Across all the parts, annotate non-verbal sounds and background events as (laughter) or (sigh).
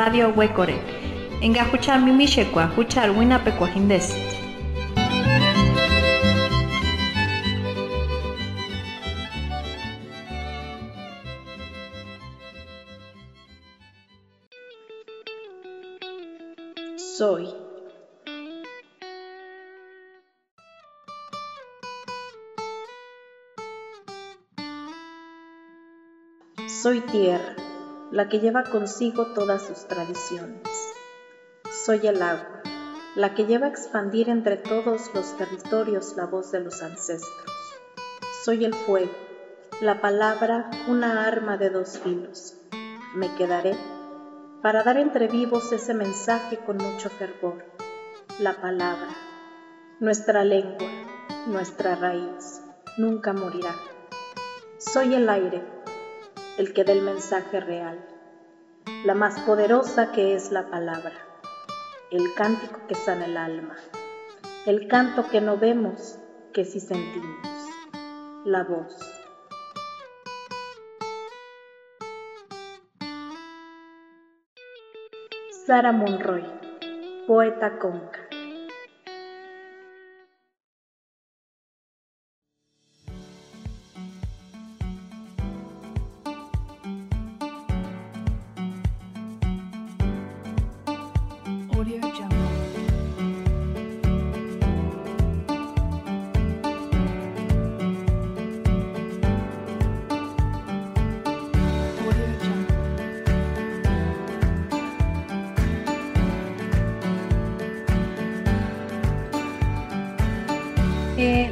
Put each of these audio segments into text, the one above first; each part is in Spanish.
Radio Huecore. Engajuchar mimishekwa, huchar winapecuajindes. Soy. Soy tierra, la que lleva consigo todas sus tradiciones. Soy el agua, la que lleva a expandir entre todos los territorios la voz de los ancestros. Soy el fuego, la palabra una arma de dos filos. Me quedaré para dar entre vivos ese mensaje con mucho fervor. La palabra, nuestra lengua, nuestra raíz, nunca morirá. Soy el aire, el que da el mensaje real, la más poderosa que es la palabra, el cántico que sana el alma, el canto que no vemos, que sí sentimos, la voz. Sara Monroy, poeta conca.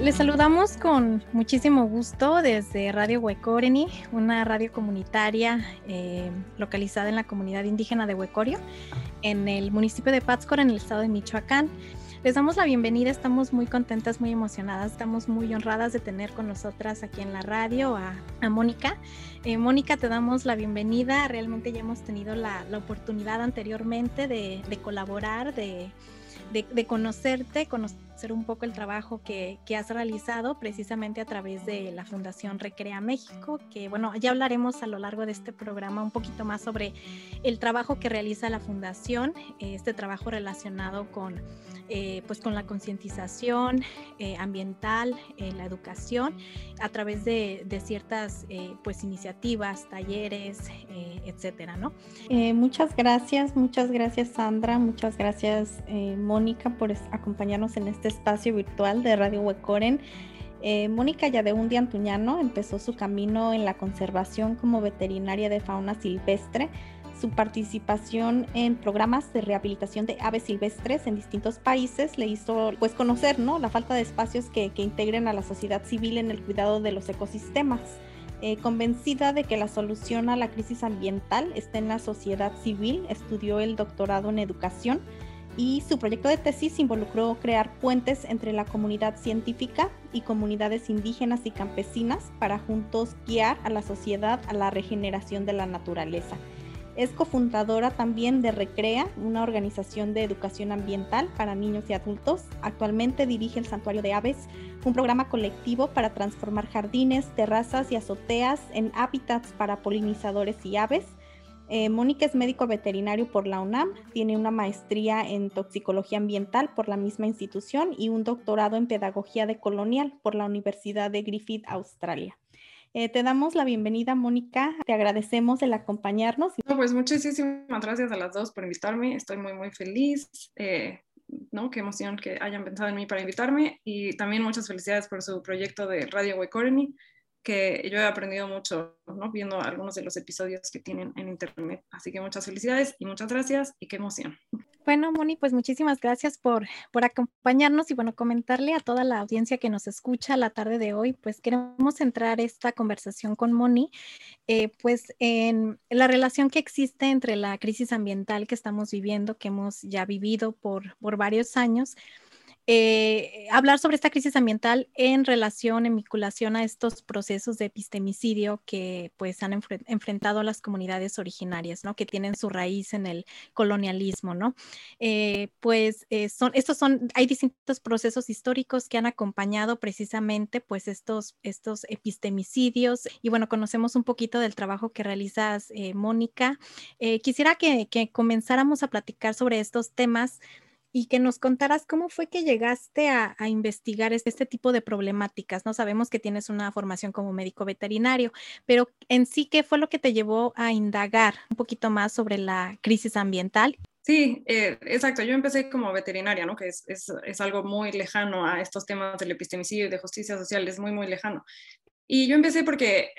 Les saludamos con muchísimo gusto desde Radio Huecoreni, una radio comunitaria eh, localizada en la comunidad indígena de Huecorio, en el municipio de Pátzcuaro, en el estado de Michoacán. Les damos la bienvenida, estamos muy contentas, muy emocionadas, estamos muy honradas de tener con nosotras aquí en la radio a, Mónica. Eh, Mónica, te damos la bienvenida, realmente ya hemos tenido la, oportunidad anteriormente de, colaborar, de, de conocerte, conocer hacer un poco el trabajo que, que, has realizado precisamente a través de la Fundación Recrea México, que bueno, ya hablaremos a lo largo de este programa un poquito más sobre el trabajo que realiza la Fundación, este trabajo relacionado con, eh, pues con la concientización eh, ambiental, eh, la educación, a través de, de ciertas pues iniciativas, talleres, etcétera, ¿no? muchas gracias, muchas gracias Sandra, muchas gracias Mónica por acompañarnos en este espacio virtual de Radio Huecoren. Eh, Mónica Yadehundi Antuñano empezó su camino en la conservación como veterinaria de fauna silvestre. Su participación en programas de rehabilitación de aves silvestres en distintos países le hizo pues conocer ¿no? la falta de espacios que, integren a la sociedad civil en el cuidado de los ecosistemas. Eh, convencida de que la solución a la crisis ambiental está en la sociedad civil, estudió el doctorado en educación y su proyecto de tesis involucró crear puentes entre la comunidad científica y comunidades indígenas y campesinas para juntos guiar a la sociedad a la regeneración de la naturaleza. Es cofundadora también de Recrea, una organización de educación ambiental para niños y adultos. Actualmente dirige el Santuario de Aves, un programa colectivo para transformar jardines, terrazas y azoteas en hábitats para polinizadores y aves eh, Mónica es médico veterinario por la UNAM, tiene una maestría en toxicología ambiental por la misma institución y un doctorado en pedagogía de colonial por la Universidad de Griffith, Australia. Eh, te damos la bienvenida, Mónica. Te agradecemos el acompañarnos. pues muchísimas gracias a las dos por invitarme. Estoy muy, muy feliz. Eh, ¿no? Qué emoción que hayan pensado en mí para invitarme y también muchas felicidades por su proyecto de Radio Wekoreni que yo he aprendido mucho ¿no? viendo algunos de los episodios que tienen en internet. Así que muchas felicidades y muchas gracias y qué emoción. Bueno, Moni, pues muchísimas gracias por, por acompañarnos y bueno, comentarle a toda la audiencia que nos escucha la tarde de hoy, pues queremos centrar esta conversación con Moni, eh, pues en la relación que existe entre la crisis ambiental que estamos viviendo, que hemos ya vivido por, por varios años, eh, hablar sobre esta crisis ambiental en relación, en vinculación a estos procesos de epistemicidio que pues han enfrentado las comunidades originarias, ¿no? Que tienen su raíz en el colonialismo, ¿no? Eh, pues eh, son, estos son, hay distintos procesos históricos que han acompañado precisamente pues estos, estos epistemicidios y bueno, conocemos un poquito del trabajo que realizas, Mónica. quisiera que comenzáramos a platicar sobre estos temas y que nos contaras cómo fue que llegaste a, investigar este, tipo de problemáticas. No sabemos que tienes una formación como médico veterinario, pero en sí, ¿qué fue lo que te llevó a indagar un poquito más sobre la crisis ambiental? Sí, eh, exacto. Yo empecé como veterinaria, ¿no? Que es, es, es, algo muy lejano a estos temas del epistemicidio y de justicia social, es muy, muy lejano. Y yo empecé porque,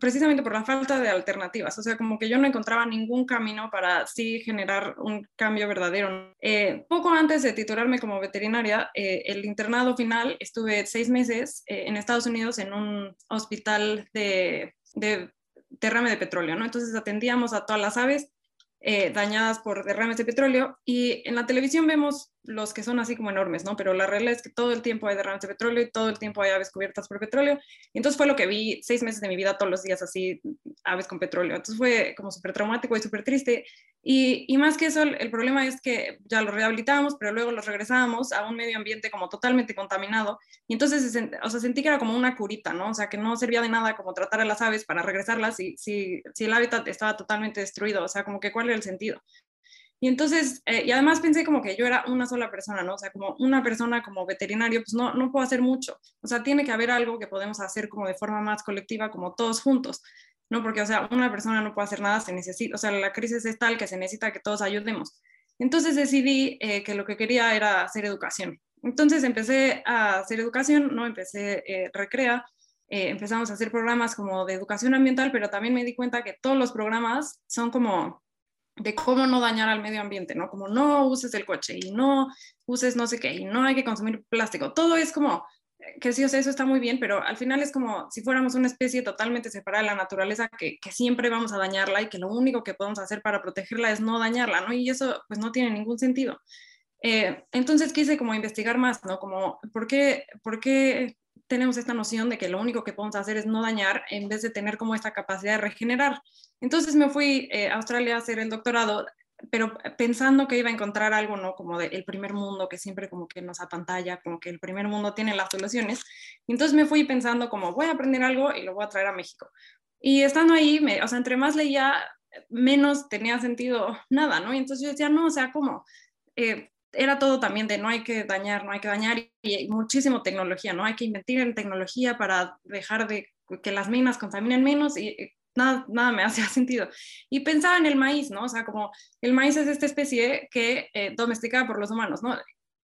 precisamente por la falta de alternativas, o sea, como que yo no encontraba ningún camino para sí generar un cambio verdadero. Eh, poco antes de titularme como veterinaria, eh, el internado final, estuve seis meses eh, en Estados Unidos en un hospital de, de derrame de petróleo, ¿no? Entonces atendíamos a todas las aves dañadas por derrames de petróleo y en la televisión vemos los que son así como enormes, ¿no? Pero la realidad es que todo el tiempo hay derrames de petróleo y todo el tiempo hay aves cubiertas por petróleo. Y entonces fue lo que vi seis meses de mi vida todos los días así, aves con petróleo. Entonces fue como súper traumático y súper triste. Y, y, más que eso, el, problema es que ya los rehabilitábamos, pero luego los regresábamos a un medio ambiente como totalmente contaminado. Y entonces, o sea, sentí que era como una curita, ¿no? O sea, que no servía de nada como tratar a las aves para regresarlas si, si, si el hábitat estaba totalmente destruido. O sea, como que cuál era el sentido. Y entonces, eh, y además pensé como que yo era una sola persona, ¿no? O sea, como una persona como veterinario, pues no, no puedo hacer mucho. O sea, tiene que haber algo que podemos hacer como de forma más colectiva, como todos juntos, ¿no? Porque, o sea, una persona no puede hacer nada, se necesita, o sea, la crisis es tal que se necesita que todos ayudemos. Entonces decidí eh, que lo que quería era hacer educación. Entonces empecé a hacer educación, ¿no? Empecé eh, Recrea, empezamos a hacer programas como de educación ambiental, pero también me di cuenta que todos los programas son como de cómo no dañar al medio ambiente, ¿no? Como no uses el coche y no uses no sé qué y no hay que consumir plástico. Todo es como eh, que sí, o sea, eso está muy bien, pero al final es como si fuéramos una especie totalmente separada de la naturaleza, que, que, siempre vamos a dañarla y que lo único que podemos hacer para protegerla es no dañarla, ¿no? Y eso pues no tiene ningún sentido. Eh, entonces quise como investigar más, ¿no? Como, ¿por qué, ¿por qué tenemos esta noción de que lo único que podemos hacer es no dañar en vez de tener como esta capacidad de regenerar? Entonces me fui eh, a Australia a hacer el doctorado, pero pensando que iba a encontrar algo, ¿no? Como del primer mundo, que siempre como que nos apantalla, como que el primer mundo tiene las soluciones. Entonces me fui pensando como voy a aprender algo y lo voy a traer a México. Y estando ahí, o sea, entre más leía, menos tenía sentido nada, ¿no? Y entonces yo decía, no, o sea, como... Eh, era todo también de no hay que dañar, no hay que dañar y, muchísimo tecnología, ¿no? Hay que invertir en tecnología para dejar de que las minas contaminen menos y nada, nada me (laughs) hacía sentido. Y pensaba en el maíz, ¿no? O sea, como el maíz es esta especie que eh, domesticada por los humanos, ¿no?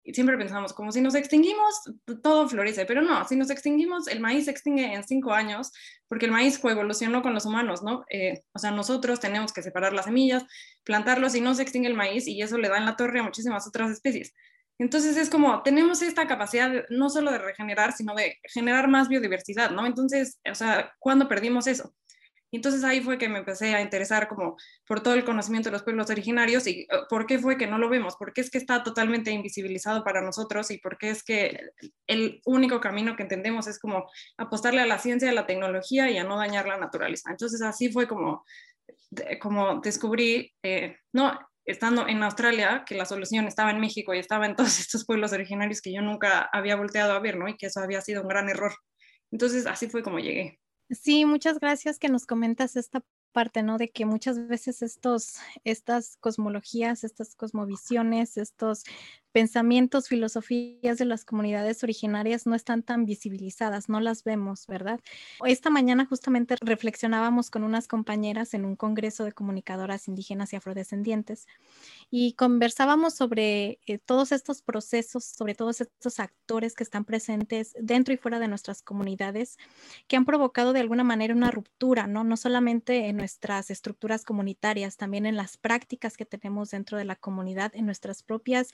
Y siempre pensamos, como si nos extinguimos, todo florece, pero no, si nos extinguimos, el maíz se extingue en cinco años, porque el maíz coevolucionó con los humanos, ¿no? Eh, o sea, nosotros tenemos que separar las semillas, plantarlos y no se extingue el maíz y eso le da en la torre a muchísimas otras especies. Entonces es como, tenemos esta capacidad no solo de regenerar, sino de generar más biodiversidad, ¿no? Entonces, o sea, ¿cuándo perdimos eso? Y entonces ahí fue que me empecé a interesar como por todo el conocimiento de los pueblos originarios y uh, por qué fue que no lo vemos, por qué es que está totalmente invisibilizado para nosotros y por qué es que el único camino que entendemos es como apostarle a la ciencia, a la tecnología y a no dañar la naturaleza. Entonces así fue como, como descubrí, eh, no, estando en Australia, que la solución estaba en México y estaba en todos (laughs) estos pueblos originarios que yo nunca había volteado a ver, ¿no? Y que eso había sido un gran error. Entonces así fue como llegué. Sí, muchas gracias que nos comentas esta parte, ¿no? De que muchas veces estos, estas cosmologías, estas cosmovisiones, estos pensamientos, filosofías de las comunidades originarias no están tan visibilizadas, no las vemos, ¿verdad? Esta mañana justamente reflexionábamos con unas compañeras en un congreso de comunicadoras indígenas y afrodescendientes y conversábamos sobre eh, todos estos procesos, sobre todos estos actores que están presentes dentro y fuera de nuestras comunidades, que han provocado de alguna manera una ruptura, ¿no? No solamente en nuestras estructuras comunitarias, también en las prácticas que tenemos dentro de la comunidad, en nuestras propias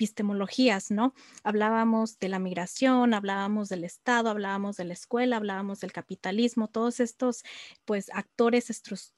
epistemologías, ¿no? Hablábamos de la migración, hablábamos del Estado, hablábamos de la escuela, hablábamos del capitalismo, todos estos, pues, actores,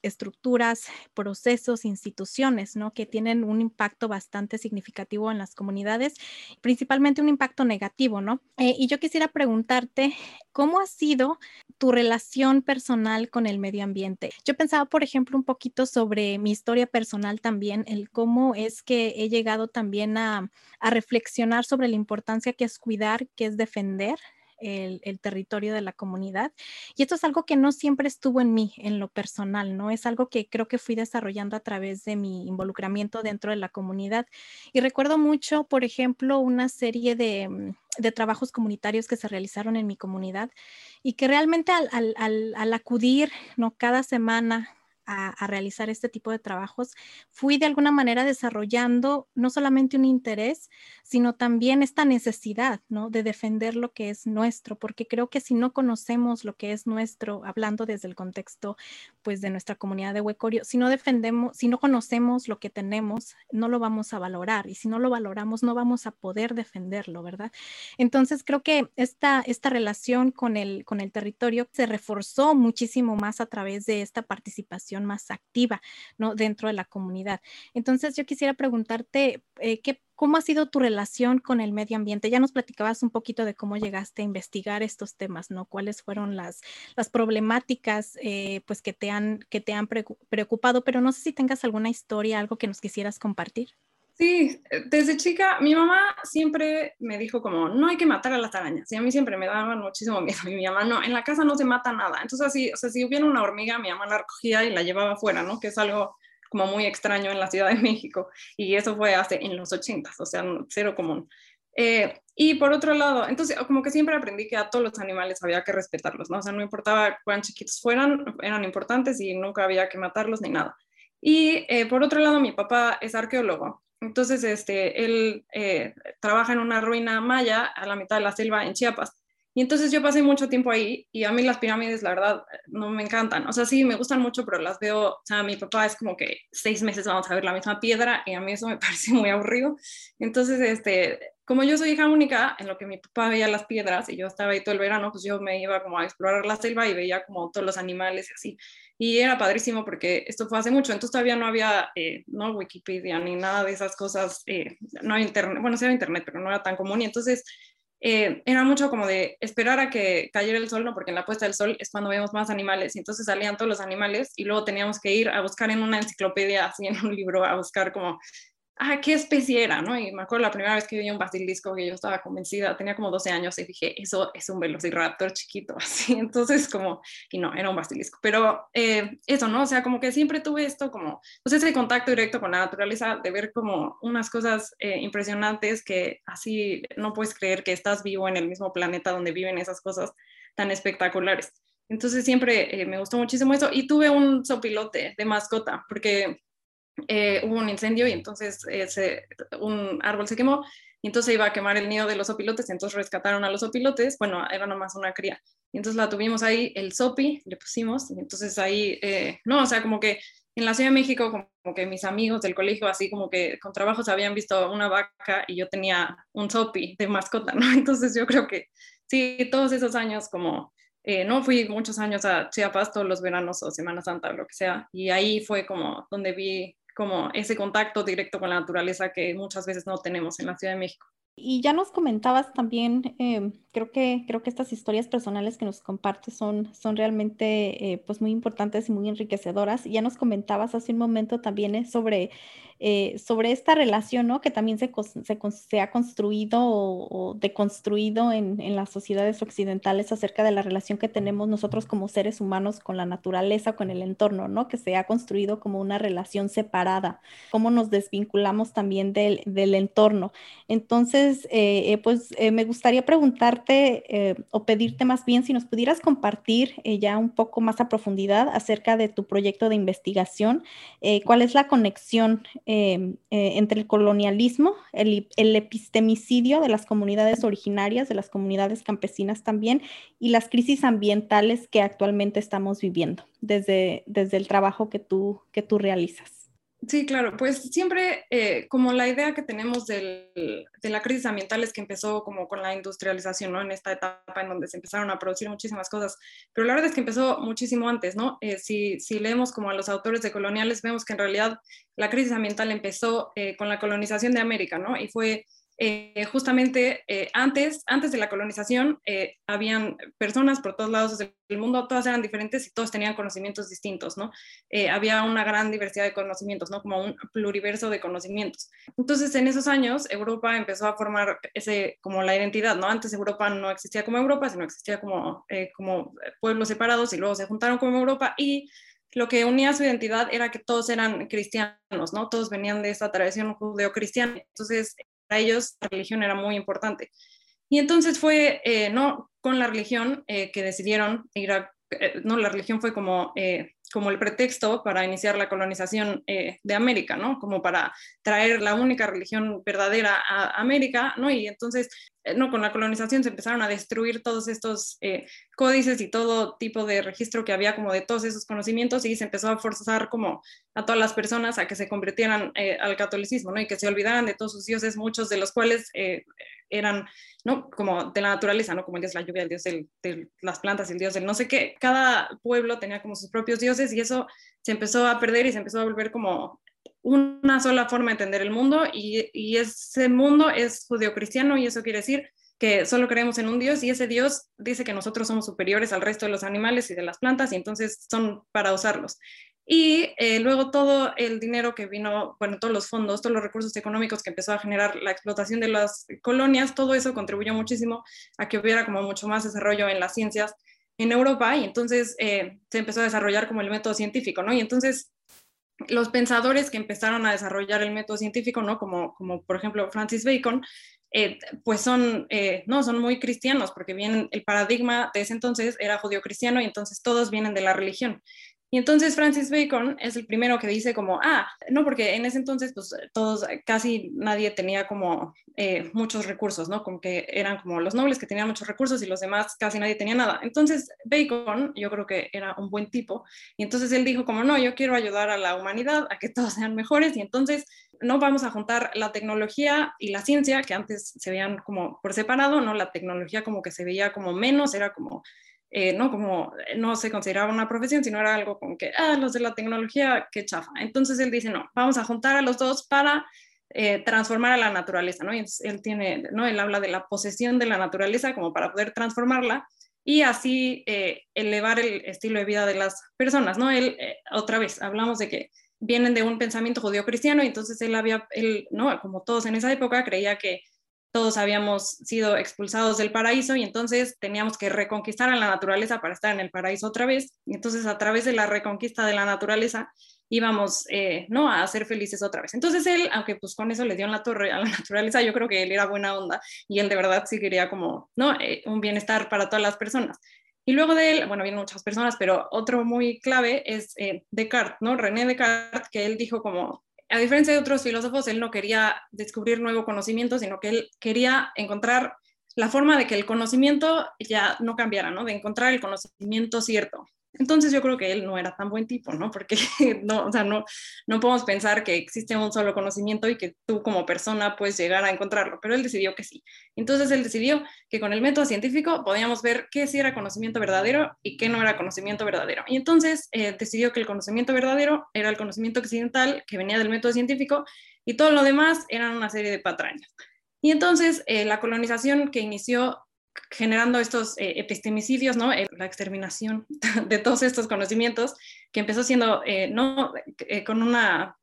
estructuras, procesos, instituciones, ¿no? Que tienen un impacto bastante significativo en las comunidades, principalmente un impacto negativo, ¿no? Eh, y yo quisiera preguntarte, ¿cómo ha sido tu relación personal con el medio ambiente? Yo pensaba, por ejemplo, un poquito sobre mi historia personal también, el cómo es que he llegado también a, a reflexionar sobre la importancia que es cuidar, que es defender el, territorio de la comunidad. Y esto es algo que no siempre estuvo en mí, en lo personal, ¿no? Es algo que creo que fui desarrollando a través de mi involucramiento dentro de la comunidad. Y recuerdo mucho, por ejemplo, una serie de, mm, trabajos comunitarios que se realizaron en mi comunidad y que realmente al, al, al acudir, ¿no? Cada semana a, realizar este tipo de trabajos, fui de alguna manera desarrollando no solamente un interés, sino también esta necesidad, ¿no? De defender lo que es nuestro, porque creo que si no conocemos lo que es nuestro, hablando desde el contexto, pues, de nuestra comunidad de Huecorio, si no defendemos, si no conocemos lo que tenemos, no lo vamos a valorar, y si no lo valoramos, no vamos a poder defenderlo, ¿verdad? Entonces, creo que esta, esta relación con el, con el territorio se reforzó muchísimo más a través de esta participación más activa ¿no? dentro de la comunidad. Entonces, yo quisiera preguntarte, eh, ¿qué, ¿cómo ha sido tu relación con el medio ambiente? Ya nos platicabas un poquito de cómo llegaste a investigar estos temas, ¿no? ¿Cuáles fueron las, las problemáticas eh, pues que te han, que te han preocupado? Pero no sé si tengas alguna historia, algo que nos quisieras compartir. Sí, desde chica mi mamá siempre me dijo como, no hay que matar a las arañas. Y a mí siempre me daban muchísimo (laughs) miedo. Y mi mamá, no, en la casa no se mata nada. Entonces así, o sea, si hubiera una hormiga, mi mamá la recogía y la llevaba afuera, ¿no? Que es algo como muy extraño en la Ciudad de México. Y eso fue hace, en los ochentas, o sea, cero común. Eh, y por otro lado, entonces como que siempre aprendí que a todos los animales había que respetarlos, ¿no? O sea, no importaba cuán chiquitos fueran, eran importantes y nunca había que matarlos ni nada. Y eh, por otro lado, mi papá es arqueólogo entonces, este, él eh, trabaja en una ruina maya a la mitad de la selva en Chiapas. Y entonces yo pasé mucho tiempo ahí y a mí las pirámides, la verdad, no me encantan. O sea, sí, me gustan mucho, pero las veo, o sea, mi papá es como que seis meses vamos a ver la misma piedra y a mí eso me (laughs) parece muy aburrido. Entonces, este, como yo soy hija única, en lo que mi papá veía las piedras y yo estaba ahí todo el verano, pues yo me iba como a explorar la selva y veía como todos los animales y así y era padrísimo porque esto fue hace mucho, entonces todavía no había eh, no Wikipedia ni nada de esas cosas, eh, no había internet, bueno, sí había internet, pero no era tan común y entonces eh, era mucho como de esperar a que cayera el sol, ¿no? porque en la puesta del sol es cuando vemos más animales y entonces salían todos los animales y luego teníamos que ir a buscar en una enciclopedia, así en un libro, a buscar como ah, qué especie era, ¿no? Y me acuerdo la primera vez que vi un basilisco que yo estaba convencida, tenía como 12 años y dije, eso es un velociraptor chiquito, (laughs) así, entonces como, y no, era un basilisco, pero eh, eso, ¿no? O sea, como que siempre tuve esto como, pues ese contacto directo con la naturaleza, de ver como unas cosas eh, impresionantes que así no puedes creer que estás vivo en el mismo planeta donde viven esas cosas tan espectaculares. Entonces siempre eh, me gustó muchísimo eso y tuve un sopilote de mascota, porque eh, hubo un incendio y entonces eh, un árbol se quemó y entonces iba a quemar el nido de los opilotes, y entonces rescataron a los opilotes, bueno, era nomás una cría. Y entonces la tuvimos ahí, el sopi, le pusimos, y entonces ahí, eh, no, o sea, como que en la Ciudad de México, como que mis amigos del colegio, así como que con trabajos habían visto una vaca y yo tenía un sopi de mascota, ¿no? (laughs) Entonces yo creo que sí, todos esos años como... no fui muchos años a Chiapas todos los veranos o Semana Santa o lo que sea, y ahí fue como donde vi como ese contacto directo con la naturaleza que muchas veces no tenemos en la Ciudad de México. Y ya nos comentabas también, eh, creo, que, creo que estas historias personales que nos compartes son, son realmente eh, pues muy importantes y muy enriquecedoras. Y ya nos comentabas hace un momento también sobre eh, sobre esta relación, ¿no? Que también se, se, ha construido o, deconstruido en, en, las sociedades occidentales acerca de la relación que tenemos nosotros como seres humanos con la naturaleza, con el entorno, ¿no? Que se ha construido como una relación separada, cómo nos desvinculamos también del, del entorno. Entonces, eh, eh, pues me gustaría preguntarte o pedirte más bien si nos pudieras compartir ya un poco más a profundidad acerca de tu proyecto de investigación, cuál es la conexión eh, entre el colonialismo, el, epistemicidio de las comunidades originarias, de las comunidades campesinas también, y las crisis ambientales que actualmente estamos viviendo desde, desde el trabajo que tú, que tú realizas. Sí, claro, pues siempre eh, como la idea que tenemos del, de la crisis ambiental es que empezó como con la industrialización, ¿no? En esta etapa en donde se empezaron a producir muchísimas cosas, pero la verdad es que empezó muchísimo antes, ¿no? Eh, si, si, leemos como a los autores de coloniales, vemos que en realidad la crisis ambiental empezó eh, con la colonización de América, ¿no? Y fue eh, justamente eh, antes, antes de la colonización, eh, habían personas por todos lados del mundo, todas eran diferentes y todos tenían conocimientos distintos, ¿no? había una gran diversidad de conocimientos, ¿no? Como un pluriverso de conocimientos. Entonces, en esos años, Europa empezó a formar ese, como la identidad, ¿no? Antes Europa no existía como Europa, sino existía como, como pueblos separados y luego se juntaron como Europa y lo que unía su identidad era que todos eran cristianos, ¿no? Todos venían de esta tradición judeo-cristiana. Entonces, ellos la religión era muy importante. Y entonces fue, eh, no con la religión, eh, que decidieron ir a, eh, no, la religión fue como como el pretexto para iniciar la colonización de América, ¿no? Como para traer la única religión verdadera a América, ¿no? Y entonces, no, con la colonización se empezaron a destruir todos estos eh, códices y todo tipo de registro que había como de todos esos conocimientos y se empezó a forzar como a todas las personas a que se convirtieran al catolicismo, ¿no? Y que se olvidaran de todos sus dioses, muchos de los cuales eran, ¿no? Como de la naturaleza, ¿no? Como el dios de la lluvia, el dios de las plantas, el dios del no sé qué. Cada pueblo tenía como sus propios dioses y eso se empezó a perder y se empezó a volver como una sola forma de entender el mundo y, ese mundo es judeocristiano y eso quiere decir que solo creemos en un Dios y ese Dios dice que nosotros somos superiores al resto de los animales y de las plantas y entonces son para usarlos. Y eh, luego todo el dinero que vino, bueno, todos los fondos, todos los recursos económicos que empezó a generar la explotación de las colonias, todo eso contribuyó muchísimo a que hubiera como mucho más desarrollo en las ciencias en Europa y entonces eh, se empezó a desarrollar como el método científico, ¿no? Y entonces los pensadores que empezaron a desarrollar el método científico, ¿no? Como, como por ejemplo Francis Bacon, eh, pues son, no, son muy cristianos, porque vienen, el paradigma de ese entonces era judío-cristiano y entonces todos vienen de la religión. Y entonces Francis Bacon es el primero que dice como, ah, no, porque en ese entonces pues todos, casi nadie tenía como eh, muchos recursos, ¿no? Como que eran como los nobles que tenían muchos recursos y los demás casi nadie tenía nada. Entonces Bacon, yo creo que era un buen tipo, y entonces él dijo como, no, yo quiero ayudar a la humanidad a que todos sean mejores y entonces no vamos a juntar la tecnología y la ciencia, que antes se veían como por separado, ¿no? La tecnología como que se veía como menos, era como eh, ¿no? Como eh, no se consideraba una profesión, sino era algo como que, ah, los de la tecnología, qué chafa. Entonces él dice, no, vamos a juntar a los dos para eh, transformar a la naturaleza, ¿no? Y él tiene, ¿no? Él habla de la posesión de la naturaleza como para poder transformarla y así elevar el estilo de vida de las personas, ¿no? Él, otra vez, hablamos de que vienen de un pensamiento judío-cristiano y entonces él había, él, ¿no? Como todos en esa época, creía que todos habíamos sido expulsados del paraíso y entonces teníamos que reconquistar a la naturaleza para estar en el paraíso otra vez. Y entonces a través de la reconquista de la naturaleza íbamos eh, ¿no? a ser felices otra vez. Entonces él, aunque pues con eso le dio en la torre a la (laughs) naturaleza, yo creo que él era buena onda y él de verdad sí quería como ¿no? Eh, un bienestar para todas las personas. Y luego de él, bueno, vienen muchas personas, pero otro muy clave es eh, Descartes, ¿no? René Descartes, que él dijo como a diferencia de otros filósofos, él no quería descubrir nuevo conocimiento, sino que él quería encontrar la forma de que el conocimiento ya no cambiara, ¿no? De encontrar el conocimiento cierto. Entonces yo creo que él no era tan buen tipo, ¿no? Porque (laughs) no, o sea, no, no podemos pensar que existe un solo conocimiento y que tú como persona puedes llegar a encontrarlo, pero él decidió que sí. Entonces él decidió que con el método científico podíamos ver qué sí era conocimiento verdadero y qué no era conocimiento verdadero. Y entonces eh, decidió que el conocimiento verdadero era el conocimiento occidental que venía del método científico y todo lo demás eran una serie de patrañas. Y entonces eh, la colonización que inició generando estos eh, epistemicidios, ¿no? Eh, la exterminación (laughs) de todos estos conocimientos, que empezó siendo, eh, no, con una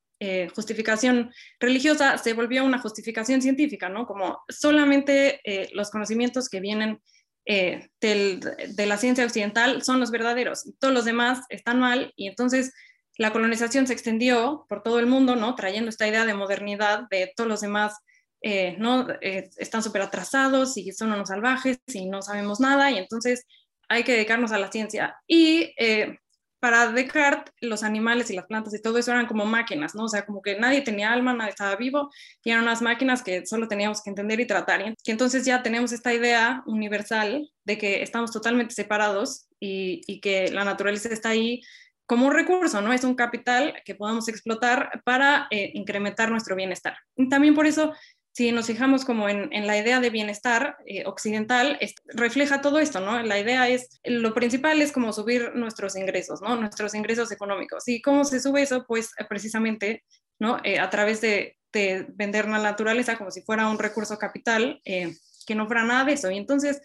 justificación religiosa, se volvió una justificación científica, ¿no? Como solamente los conocimientos que vienen de la ciencia occidental son los verdaderos, todos los demás están mal, y entonces la colonización se extendió por todo el mundo, ¿no? Trayendo esta idea de modernidad de todos los demás eh, ¿no? Eh, están súper atrasados y son unos salvajes y no sabemos nada y entonces hay que dedicarnos a la ciencia. Y eh, para Descartes, los animales y las plantas y todo eso eran como máquinas, ¿no? O sea, como que nadie tenía alma, nadie estaba vivo y eran unas máquinas que solo teníamos que entender y tratar. Y entonces ya tenemos esta idea universal de que estamos totalmente separados y, y que la naturaleza está ahí como un recurso, ¿no? Es un capital que podamos explotar para eh, incrementar nuestro bienestar. Y también por eso, si nos fijamos como en, la idea de bienestar eh, occidental, refleja todo esto, ¿no? La idea es, lo principal es como subir nuestros ingresos, ¿no? Nuestros ingresos económicos. ¿Y cómo se sube eso? Pues precisamente, ¿no? a través de, de, vender la naturaleza como si fuera un recurso capital, que no fuera nada de eso. Y entonces,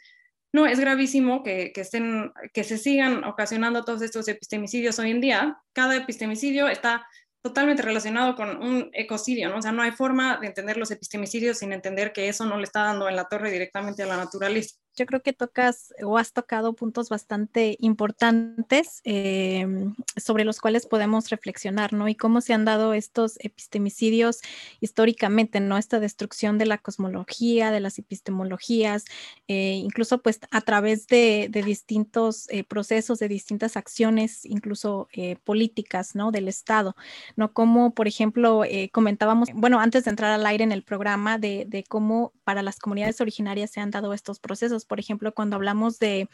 no, es gravísimo que, que, estén, que se sigan ocasionando todos estos epistemicidios hoy en día. Cada epistemicidio está totalmente relacionado con un ecocidio, ¿no? O sea, no hay forma de entender los epistemicidios sin entender que eso no le está dando en la torre directamente a la naturaleza yo creo que tocas o has tocado puntos bastante importantes em, sobre los cuales podemos reflexionar, ¿no? Y cómo se han dado estos epistemicidios históricamente, ¿no? Esta destrucción de la cosmología, de las epistemologías, eh, incluso pues a través de, distintos eh, procesos, de distintas acciones, incluso eh, políticas, ¿no? Del Estado, ¿no? Como, por ejemplo, comentábamos, bueno, antes de entrar al aire en el programa, de, de cómo para las comunidades originarias se han dado estos procesos por ejemplo, cuando hablamos de,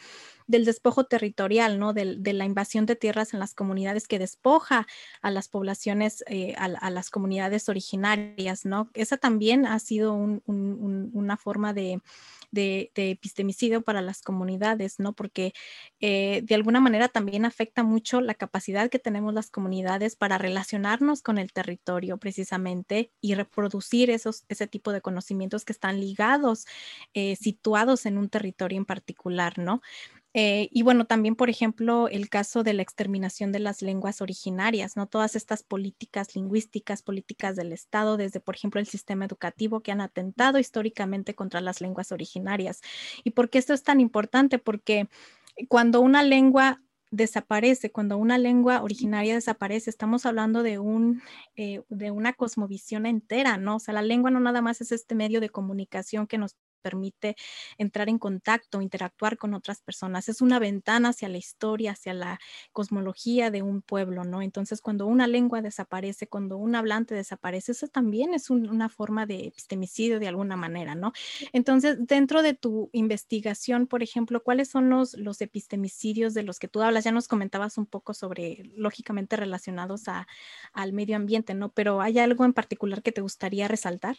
del despojo territorial, ¿no? De, la invasión de tierras en las comunidades que despoja a las poblaciones, eh, a, las comunidades originarias, ¿no? Esa también ha sido una forma de, epistemicidio para las comunidades, ¿no? Porque eh, de alguna manera también afecta mucho la capacidad que tenemos las comunidades para relacionarnos con el territorio precisamente y reproducir esos, ese tipo de conocimientos que están ligados, eh, situados en un territorio en particular, ¿no? Eh, y bueno, también, por ejemplo, el caso de la exterminación de las lenguas originarias, ¿no? Todas estas políticas lingüísticas, políticas del Estado, desde, por ejemplo, el sistema educativo que han atentado históricamente contra las lenguas originarias. ¿Y por qué esto es tan importante? Porque cuando una lengua desaparece, cuando una lengua originaria desaparece, estamos hablando de, un, eh, de una cosmovisión entera, ¿no? O sea, la lengua no nada más es este medio de comunicación que nos permite entrar en contacto, interactuar con otras personas. Es una ventana hacia la historia, hacia la cosmología de un pueblo, ¿no? Entonces, cuando una lengua desaparece, cuando un hablante desaparece, eso también es una forma de epistemicidio de alguna manera, ¿no? Entonces, dentro de tu investigación, por ejemplo, ¿cuáles son los, los epistemicidios de los que tú hablas? Ya nos comentabas un poco sobre, lógicamente, relacionados a, al medio ambiente, ¿no? Pero ¿hay algo en particular que te gustaría resaltar?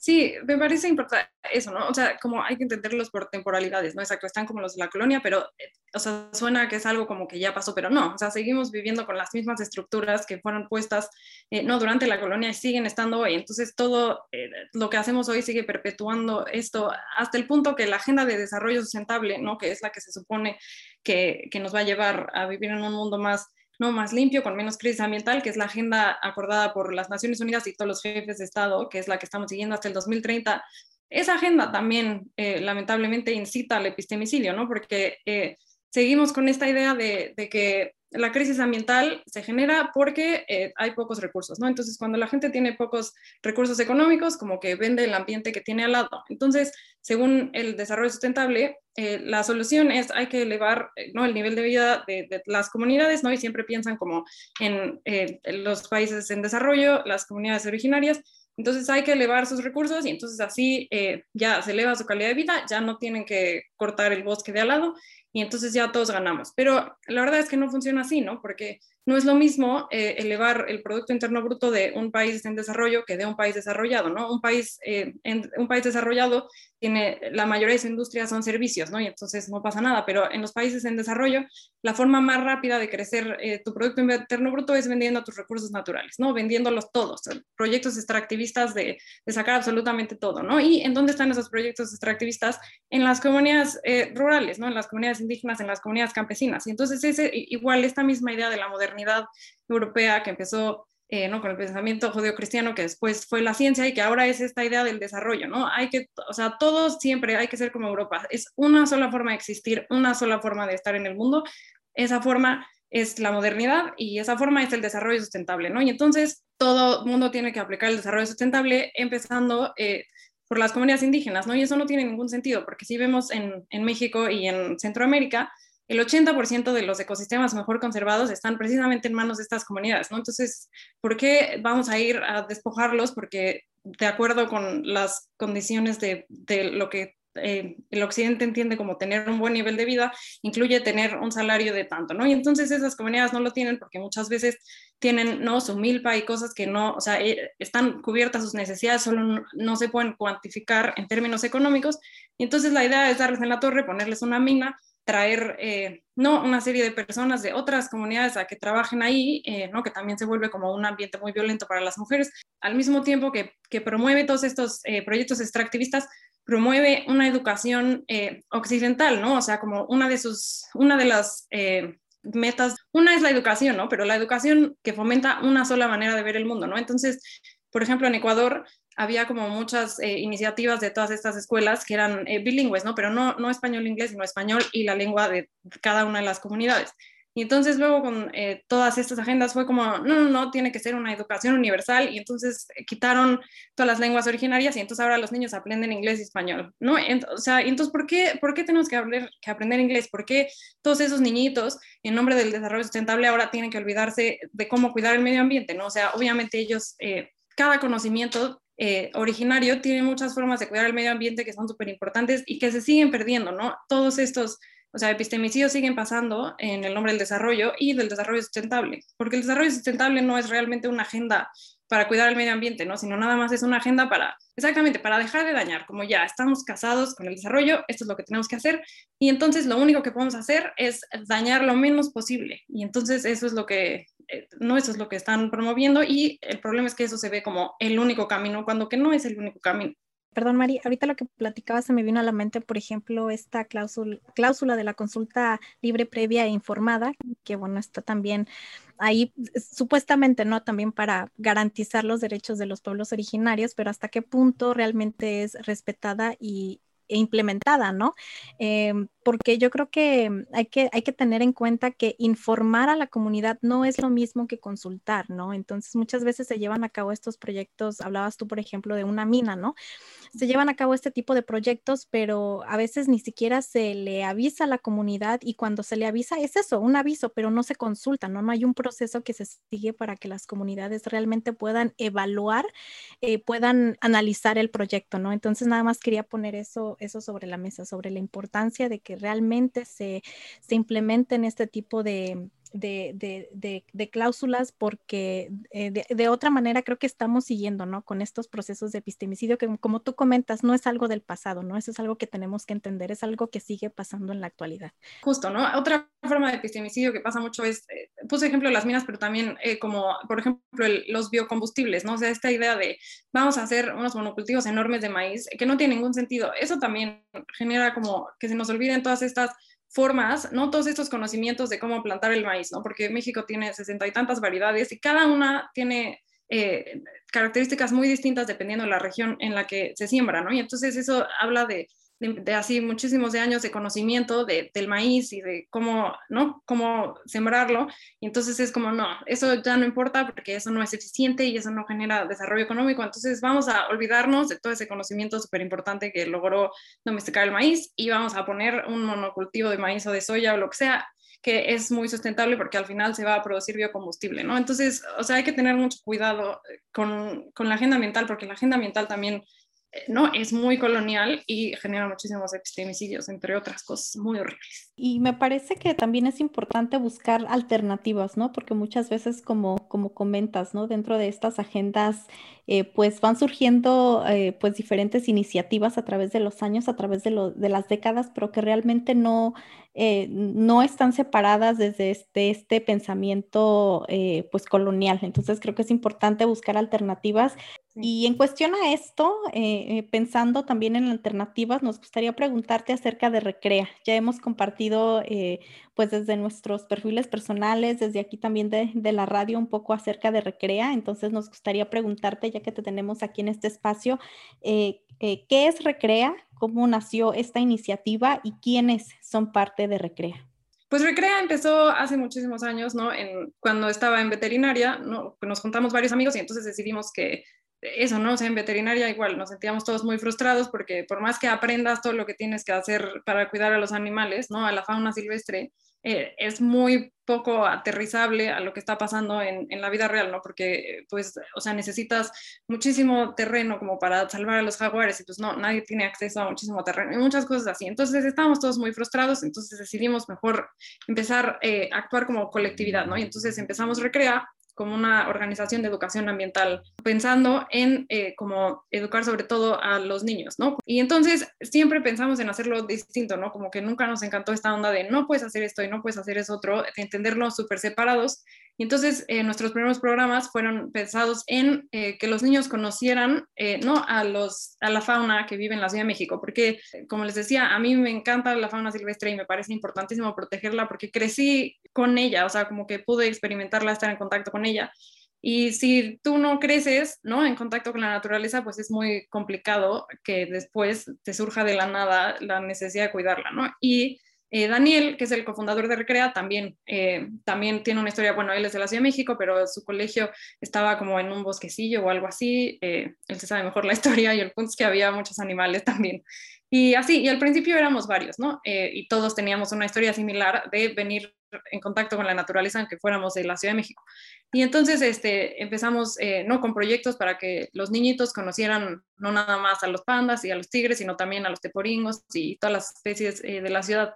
Sí, me parece importante eso, ¿no? O sea, como hay que entenderlos por temporalidades, ¿no? Exacto, están como los de la colonia, pero, eh, o sea, suena que es algo como que ya pasó, pero no, o sea, seguimos viviendo con las mismas estructuras que fueron puestas, eh, no, durante la colonia y siguen estando hoy. Entonces, todo eh, lo que hacemos hoy sigue perpetuando esto hasta el punto que la agenda de desarrollo sustentable, ¿no? Que es la que se supone que, que nos va a llevar a vivir en un mundo más ¿no? más limpio, con menos crisis ambiental, que es la agenda acordada por las Naciones Unidas y todos los jefes de Estado, que es la que estamos siguiendo hasta el 2030. Esa agenda también, eh, lamentablemente, incita al epistemicidio, ¿no? porque eh, seguimos con esta idea de, que la crisis ambiental se genera porque eh, hay pocos recursos, ¿no? Entonces, cuando la gente tiene pocos recursos económicos, como que vende el ambiente que tiene al lado. Entonces, según el desarrollo sustentable, eh, la solución es hay que elevar eh, ¿no? el nivel de vida de, las comunidades, ¿no? Y siempre piensan como en, los países en desarrollo, las comunidades originarias, entonces hay que elevar sus recursos y entonces así ya se eleva su calidad de vida, ya no tienen que cortar el bosque de al lado y entonces ya todos ganamos. Pero la verdad es que no funciona así, ¿no? Porque no es lo mismo eh, elevar el Producto Interno Bruto de un país en desarrollo que de un país desarrollado, ¿no? Un país, eh, en, un país desarrollado tiene, la mayoría de su industria son servicios, ¿no? Y entonces no pasa nada, pero en los países en desarrollo, la forma más rápida de crecer eh, tu Producto Interno Bruto es vendiendo tus recursos naturales, ¿no? Vendiéndolos todos, proyectos extractivistas de, sacar absolutamente todo, ¿no? ¿Y en dónde están esos proyectos extractivistas? En las comunidades rurales, ¿no? En las comunidades indígenas, en las comunidades campesinas. Y entonces es igual esta misma idea de la modernidad europea que empezó eh, ¿no? con el pensamiento judío-cristiano, que después fue la ciencia y que ahora es esta idea del desarrollo, ¿no? Hay que, o sea, todos siempre hay que ser como Europa. Es una sola forma de existir, una sola forma de estar en el mundo. Esa forma es la modernidad y esa forma es el desarrollo sustentable, ¿no? Y entonces todo mundo tiene que aplicar el desarrollo sustentable empezando eh, por las comunidades indígenas, ¿no? Y eso no tiene ningún sentido, porque si vemos en, en México y en Centroamérica, el 80% de los ecosistemas mejor conservados están precisamente en manos de estas comunidades, ¿no? Entonces, ¿por qué vamos a ir a despojarlos? Porque de acuerdo con las condiciones de, lo que eh, el occidente entiende como tener un buen nivel de vida, incluye tener un salario de tanto, ¿no? Y entonces esas comunidades no lo tienen porque muchas veces tienen, ¿no? Su milpa y cosas que no, o sea, eh, están cubiertas sus necesidades, solo no, se pueden cuantificar en términos económicos. Y entonces la idea es darles en la torre, ponerles una mina, traer, eh, ¿no? Una serie de personas de otras comunidades a que trabajen ahí, ¿no? Que también se vuelve como un ambiente muy violento para las mujeres, al mismo tiempo que, que promueve todos estos proyectos extractivistas, promueve una educación eh, occidental, ¿no? O sea, como una de sus, una de las eh, metas, una es la educación, ¿no? Pero la educación que fomenta una sola manera de ver el mundo, ¿no? Entonces, por ejemplo, en Ecuador había como muchas eh, iniciativas de todas estas escuelas que eran bilingües, ¿no? Pero no, no español-inglés, sino español y la lengua de cada una de las comunidades. Y entonces luego con eh, todas estas agendas fue como, no, no, no, tiene que ser una educación universal y entonces eh, quitaron todas las lenguas originarias y entonces ahora los niños aprenden inglés y español, ¿no? o sea, entonces, ¿por qué, ¿por qué tenemos que, hablar, que aprender inglés? ¿Por qué todos esos niñitos, en nombre del desarrollo sustentable, ahora tienen que olvidarse de cómo cuidar el medio ambiente, ¿no? O sea, obviamente ellos, eh, cada conocimiento originario tiene muchas formas de cuidar el medio ambiente que son súper importantes y que se siguen perdiendo, ¿no? Todos estos o sea, epistemicidios siguen pasando en el nombre del desarrollo y del desarrollo sustentable, porque el desarrollo sustentable no es realmente una agenda para cuidar el medio ambiente, ¿no? Sino nada más es una agenda para, exactamente, para dejar de dañar, como ya estamos casados con el desarrollo, esto es lo que tenemos que hacer, y entonces lo único que podemos hacer es dañar lo menos posible, y entonces eso es lo que, eh, no eso es lo que están promoviendo, y el problema es que eso se ve como el único camino, cuando que no es el único camino. Perdón, Mari, ahorita lo que platicaba se me vino a la mente, por ejemplo, esta cláusula, cláusula de la consulta libre, previa e informada, que bueno, está también ahí supuestamente, ¿no? También para garantizar los derechos de los pueblos originarios, pero hasta qué punto realmente es respetada y, implementada, ¿no? Em, porque yo creo que hay, que hay que tener en cuenta que informar a la comunidad no es lo mismo que consultar, ¿no? Entonces muchas veces se llevan a cabo estos proyectos, hablabas tú, por ejemplo, de una mina, ¿no? Se llevan a cabo este tipo de proyectos, pero a veces ni siquiera se le avisa a la comunidad y cuando se le avisa es eso, un aviso, pero no se consulta, ¿no? No hay un proceso que se sigue para que las comunidades realmente puedan evaluar, eh, puedan analizar el proyecto, ¿no? Entonces nada más quería poner eso eso sobre la mesa, sobre la importancia de que realmente se, se implementen este tipo de, de, cláusulas porque eh, de, otra manera creo que estamos siguiendo, ¿no? Con estos procesos de epistemicidio que como tú comentas, no es algo del pasado, ¿no? Eso es algo que tenemos que entender, es algo que sigue pasando en la actualidad. Justo, ¿no? Otra forma de epistemicidio que pasa mucho es, eh, puse ejemplo las minas, pero también eh, como, por ejemplo, los biocombustibles, ¿no? O sea, esta idea de vamos a hacer unos monocultivos enormes de maíz que no tiene ningún sentido, eso también genera como que se nos olviden todas estas formas, ¿no? Todos estos conocimientos de cómo plantar el maíz, ¿no? Porque México tiene sesenta y tantas variedades y cada una tiene eh, características muy distintas dependiendo de la región en la que se siembra, ¿no? Y entonces eso habla de de, así muchísimos de años de conocimiento de, del maíz y de cómo, ¿no? Cómo sembrarlo. Y entonces es como, no, eso ya no importa porque eso no es eficiente y eso no genera desarrollo económico. Entonces vamos a olvidarnos de todo ese conocimiento súper importante que logró domesticar el maíz y vamos a poner un monocultivo de maíz o de soya o lo que sea que es muy sustentable porque al final se va a producir biocombustible, ¿no? Entonces, o sea, hay que tener mucho cuidado con, con la agenda ambiental porque la agenda ambiental también ¿no? Es muy colonial y genera muchísimos epistemicidios, entre otras cosas muy horribles. Y me parece que también es importante buscar alternativas, ¿no? Porque muchas veces, como, como comentas, ¿no? Dentro de estas agendas, eh, pues van surgiendo eh, pues diferentes iniciativas a través de los años, a través de, de las décadas, pero que realmente no, eh, no están separadas desde este, este pensamiento pues colonial. Entonces creo que es importante buscar alternativas y en cuestión a esto, eh, eh, pensando también en alternativas, nos gustaría preguntarte acerca de Recrea. Ya hemos compartido, eh, pues desde nuestros perfiles personales, desde aquí también de, de, la radio, un poco acerca de Recrea. Entonces nos gustaría preguntarte, ya que te tenemos aquí en este espacio, ¿qué es Recrea? ¿Cómo nació esta iniciativa y quiénes son parte de Recrea? Pues Recrea empezó hace muchísimos años, ¿no? En, cuando estaba en veterinaria, ¿no? Nos juntamos varios amigos y entonces decidimos que eso, ¿no? O sea, en veterinaria igual nos sentíamos todos muy frustrados porque por más que aprendas todo lo que tienes que hacer para cuidar a los animales, ¿no? A la fauna silvestre, eh, es muy poco aterrizable a lo que está pasando en, en, la vida real, ¿no? Porque, pues, o sea, necesitas muchísimo terreno como para salvar a los jaguares y pues no, nadie tiene acceso a muchísimo terreno y muchas cosas así. Entonces estábamos todos muy frustrados, entonces decidimos mejor empezar eh, a actuar como colectividad, ¿no? Y entonces empezamos a recrear como una organización de educación ambiental, pensando en eh, cómo educar sobre todo a los niños, ¿no? Y entonces siempre pensamos en hacerlo distinto, ¿no? Como que nunca nos encantó esta onda de no puedes hacer esto y no puedes hacer eso otro, de entenderlos súper separados. Y entonces eh, nuestros primeros programas fueron pensados en eh, que los niños conocieran, eh, ¿no? A, los, a la fauna que vive en la Ciudad de México, porque como les decía, a mí me encanta la fauna silvestre y me parece importantísimo protegerla porque crecí con ella, o sea, como que pude experimentarla, estar en contacto con ella. Y si tú no creces, ¿no? En contacto con la naturaleza, pues es muy complicado que después te surja de la nada la necesidad de cuidarla, ¿no? Y eh, Daniel, que es el cofundador de Recrea, también, eh, también tiene una historia, bueno, él es de la Ciudad de México, pero su colegio estaba como en un bosquecillo o algo así, eh, él se sabe mejor la (laughs) historia y el punto es que había muchos animales también. Y así, y al principio éramos varios, ¿no? y todos teníamos una historia similar de venir en contacto con la naturaleza, aunque fuéramos de la Ciudad de México. Y entonces este, empezamos ¿no? con proyectos para que los niñitos conocieran no nada más a los pandas y a los tigres, sino también a los teporingos y todas las especies de la ciudad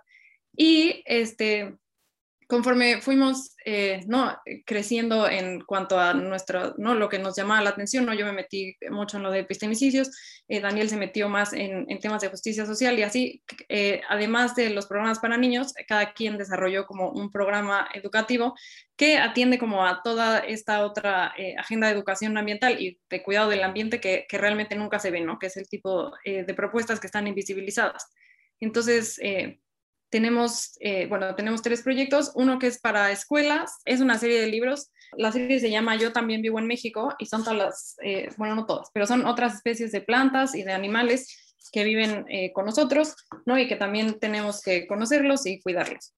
y este, conforme fuimos eh, ¿no? creciendo en cuanto a nuestro, ¿no? lo que nos llamaba la atención, ¿no? yo me metí mucho en lo de epistemicidios, eh, Daniel se metió más en, en, temas de justicia social y así, eh, además de los programas para niños, cada quien desarrolló como un programa educativo que atiende como a toda esta otra agenda de educación ambiental y de cuidado del ambiente que, que realmente nunca se ve, ¿no? que es el tipo de propuestas que están invisibilizadas. Entonces, tenemos, eh, bueno, tenemos tres proyectos, uno que es para escuelas, es una serie de libros, la serie se llama Yo también vivo en México y son todas las, eh, bueno, no todas, pero son otras especies de plantas y de animales que viven eh, con nosotros, ¿no? Y que también tenemos que conocerlos y cuidarlos.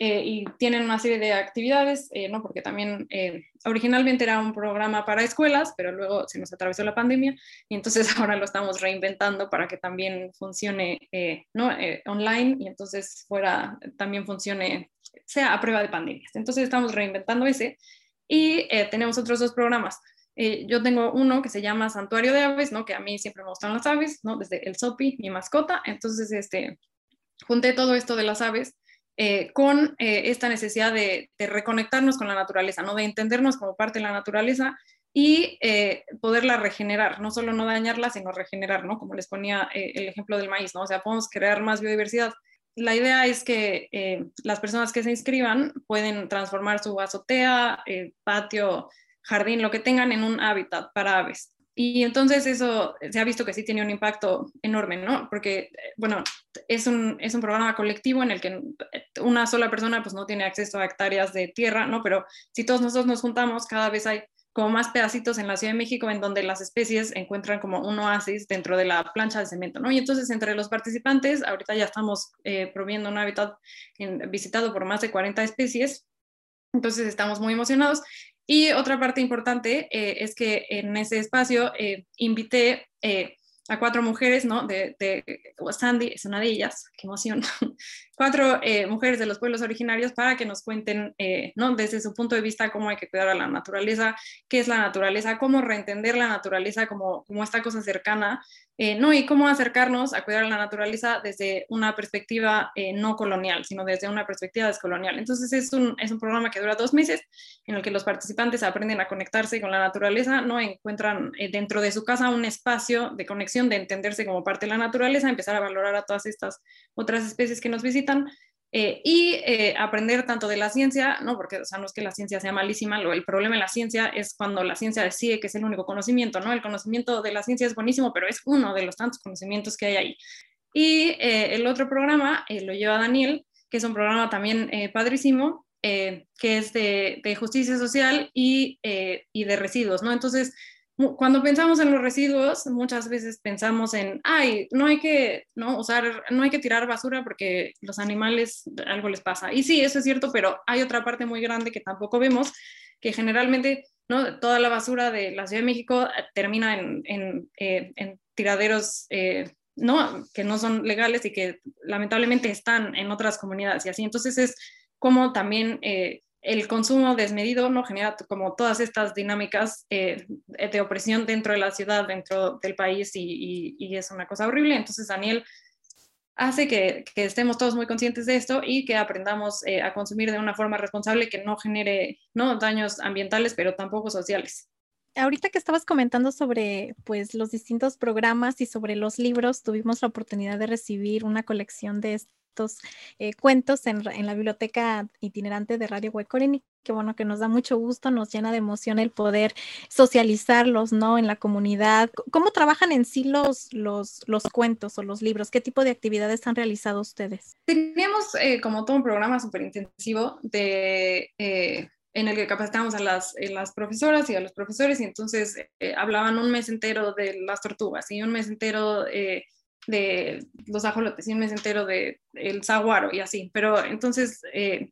Eh, y tienen una serie de actividades, eh, ¿no? porque también eh, originalmente era un programa para escuelas, pero luego se nos atravesó la pandemia y entonces (laughs) ahora lo estamos reinventando para que también funcione ¿no? online y entonces fuera, también funcione, sea a prueba de pandemias. Entonces estamos reinventando ese y tenemos otros dos programas. yo tengo uno que se llama Santuario de Aves, ¿no? que a mí siempre me gustan las aves, ¿no? desde el SOPI, mi mascota, entonces este, junté todo esto de las aves eh, con eh, esta necesidad de, reconectarnos con la naturaleza, ¿no? de entendernos como parte de la naturaleza y eh, poderla regenerar, no solo no dañarla, sino regenerar, ¿no? como les ponía el ejemplo del maíz, ¿no? o sea, podemos crear más biodiversidad. La idea es que las personas que se inscriban pueden transformar su azotea, patio, jardín, lo que tengan en un hábitat para aves. Y entonces eso se ha visto que sí tiene un impacto enorme, ¿no? Porque, bueno, es un, es un programa colectivo en el que una sola persona pues no tiene acceso a hectáreas de tierra, ¿no? Pero si todos nosotros nos juntamos, cada vez hay como más pedacitos en la Ciudad de México en donde las especies encuentran como un oasis dentro de la plancha de cemento, ¿no? Y entonces entre los participantes, ahorita ya estamos eh, proviendo un hábitat visitado por más de 40 especies, entonces estamos muy emocionados y otra parte importante eh, es que en ese espacio eh, invité eh, a cuatro mujeres, ¿no? De, de, Sandy es una de ellas, qué emoción. (laughs) cuatro mujeres de los pueblos originarios para que nos cuenten, ¿no? Desde su punto de vista, cómo hay que cuidar a la naturaleza, qué es la naturaleza, cómo reentender la naturaleza como, como esta cosa cercana eh, ¿no? Y cómo acercarnos a cuidar la naturaleza desde una perspectiva eh, no colonial, sino desde una perspectiva descolonial. Entonces es un, es un programa que dura dos meses en el que los participantes aprenden a conectarse con la naturaleza, ¿no? Encuentran eh, dentro de su casa un espacio de conexión, de entenderse como parte de la naturaleza, empezar a valorar a todas estas otras especies que nos visitan eh, y eh, aprender tanto de la ciencia, ¿no? porque o sea, no es que la ciencia sea malísima, lo, el problema en la ciencia es cuando la ciencia decide que es el único conocimiento, ¿no? El conocimiento de la ciencia es buenísimo, pero es uno de los tantos conocimientos que hay ahí. Y eh, el otro programa lo lleva Daniel, que es un programa también padrísimo, que es de, de, justicia social y, y de residuos, ¿no? Entonces, cuando pensamos en los residuos, muchas veces pensamos en, ay, no hay que, no, usar, no hay que tirar basura porque los animales algo les pasa. Y sí, eso es cierto, pero hay otra parte muy grande que tampoco vemos, que generalmente ¿no? Toda la basura de la Ciudad de México eh, termina en, en, eh, en tiraderos eh, ¿no? que no son legales y que lamentablemente están en otras comunidades y así. Entonces es como también el consumo desmedido no genera como todas estas dinámicas de opresión dentro de la ciudad, dentro del país y, es una cosa horrible. Entonces Daniel hace que, que, estemos todos muy conscientes de esto y que aprendamos eh, a consumir de una forma responsable que no genere ¿no? daños ambientales, pero tampoco sociales. Ahorita que estabas comentando sobre pues, los distintos programas y sobre los libros, tuvimos la oportunidad de recibir una colección de eh, cuentos en, la biblioteca itinerante de Radio Huecorini. Que bueno, que nos da mucho gusto, nos llena de emoción el poder socializarlos, ¿no? En la comunidad. ¿Cómo trabajan en sí los, los, los cuentos o los libros? ¿Qué tipo de actividades han realizado ustedes? Teníamos eh, como todo un programa súper intensivo de... Eh, en el que capacitamos a las, las, profesoras y a los profesores y entonces hablaban un mes entero de las tortugas y un mes entero de los ajolotes y un mes entero de el saguaro y así, pero entonces eh,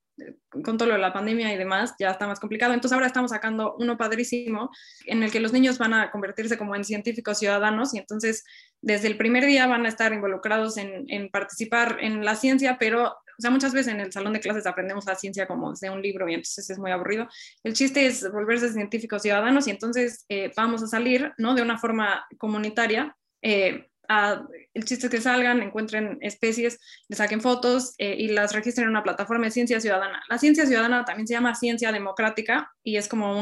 con todo lo de la pandemia y demás ya está más complicado, entonces ahora estamos sacando uno padrísimo en el que los niños van a convertirse como en científicos ciudadanos y entonces desde el primer día van a estar involucrados en, participar en la ciencia, pero o sea, muchas veces en el salón de clases aprendemos la ciencia como desde un libro y entonces es muy aburrido. El chiste es volverse científicos ciudadanos y entonces eh, vamos a salir, ¿no? De una forma comunitaria. Eh, el chiste es que salgan, encuentren especies, le saquen fotos eh, y las registren en una plataforma de ciencia ciudadana. La ciencia ciudadana también se llama ciencia democrática y es como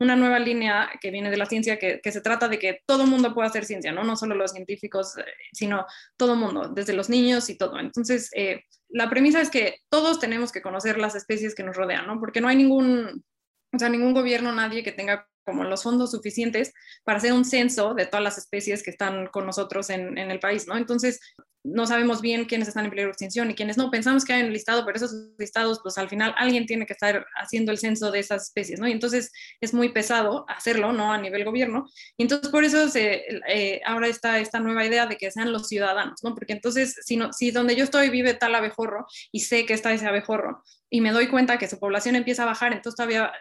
una nueva línea que viene de la ciencia que, se trata de que todo mundo pueda hacer ciencia, ¿no? No solo los científicos, eh, sino todo mundo, desde los niños y todo. Entonces, eh, la premisa es que todos tenemos que conocer las especies que nos rodean, ¿no? Porque no hay ningún, o sea, ningún gobierno, nadie que tenga como los fondos suficientes para hacer un censo de todas las especies que están con nosotros en, en, el país, ¿no? Entonces, no sabemos bien quiénes están en peligro de extinción y quiénes no. Pensamos que hay un listado, pero esos listados, pues al final alguien tiene que estar haciendo el censo de esas especies, ¿no? Y entonces es muy pesado hacerlo, ¿no? A nivel gobierno. Y entonces por eso se, eh, ahora está esta nueva idea de que sean los ciudadanos, ¿no? Porque entonces, si, no, si donde yo estoy vive tal abejorro y sé que está ese abejorro, y me doy cuenta que su población empieza a bajar, entonces todavía,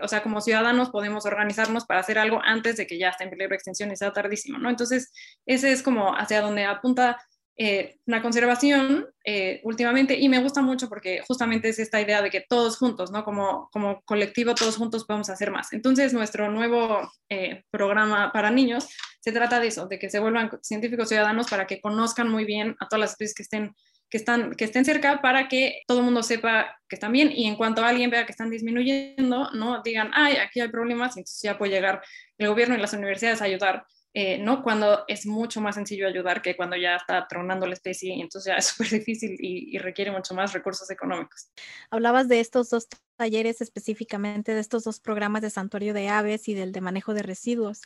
o sea, como ciudadanos podemos organizarnos para hacer algo antes de que ya esté en peligro de extinción y sea tardísimo, ¿no? Entonces, ese es como hacia donde apunta eh, la conservación eh, últimamente y me gusta mucho porque justamente es esta idea de que todos juntos, ¿no? Como, como colectivo, todos juntos podemos hacer más. Entonces, nuestro nuevo eh, programa para niños se trata de eso, de que se vuelvan científicos ciudadanos para que conozcan muy bien a todas las especies que estén que, están, estén cerca para que todo el mundo sepa que están bien y en cuanto alguien vea que están disminuyendo, no digan, ay, aquí hay problemas, entonces ya puede llegar el gobierno y las universidades a ayudar eh, ¿no? Cuando es mucho más sencillo ayudar que cuando ya está tronando la especie y entonces ya es (laughs) súper difícil y, y, requiere mucho más recursos económicos. Hablabas de estos dos talleres específicamente, de estos dos programas de santuario de aves y del de manejo de residuos.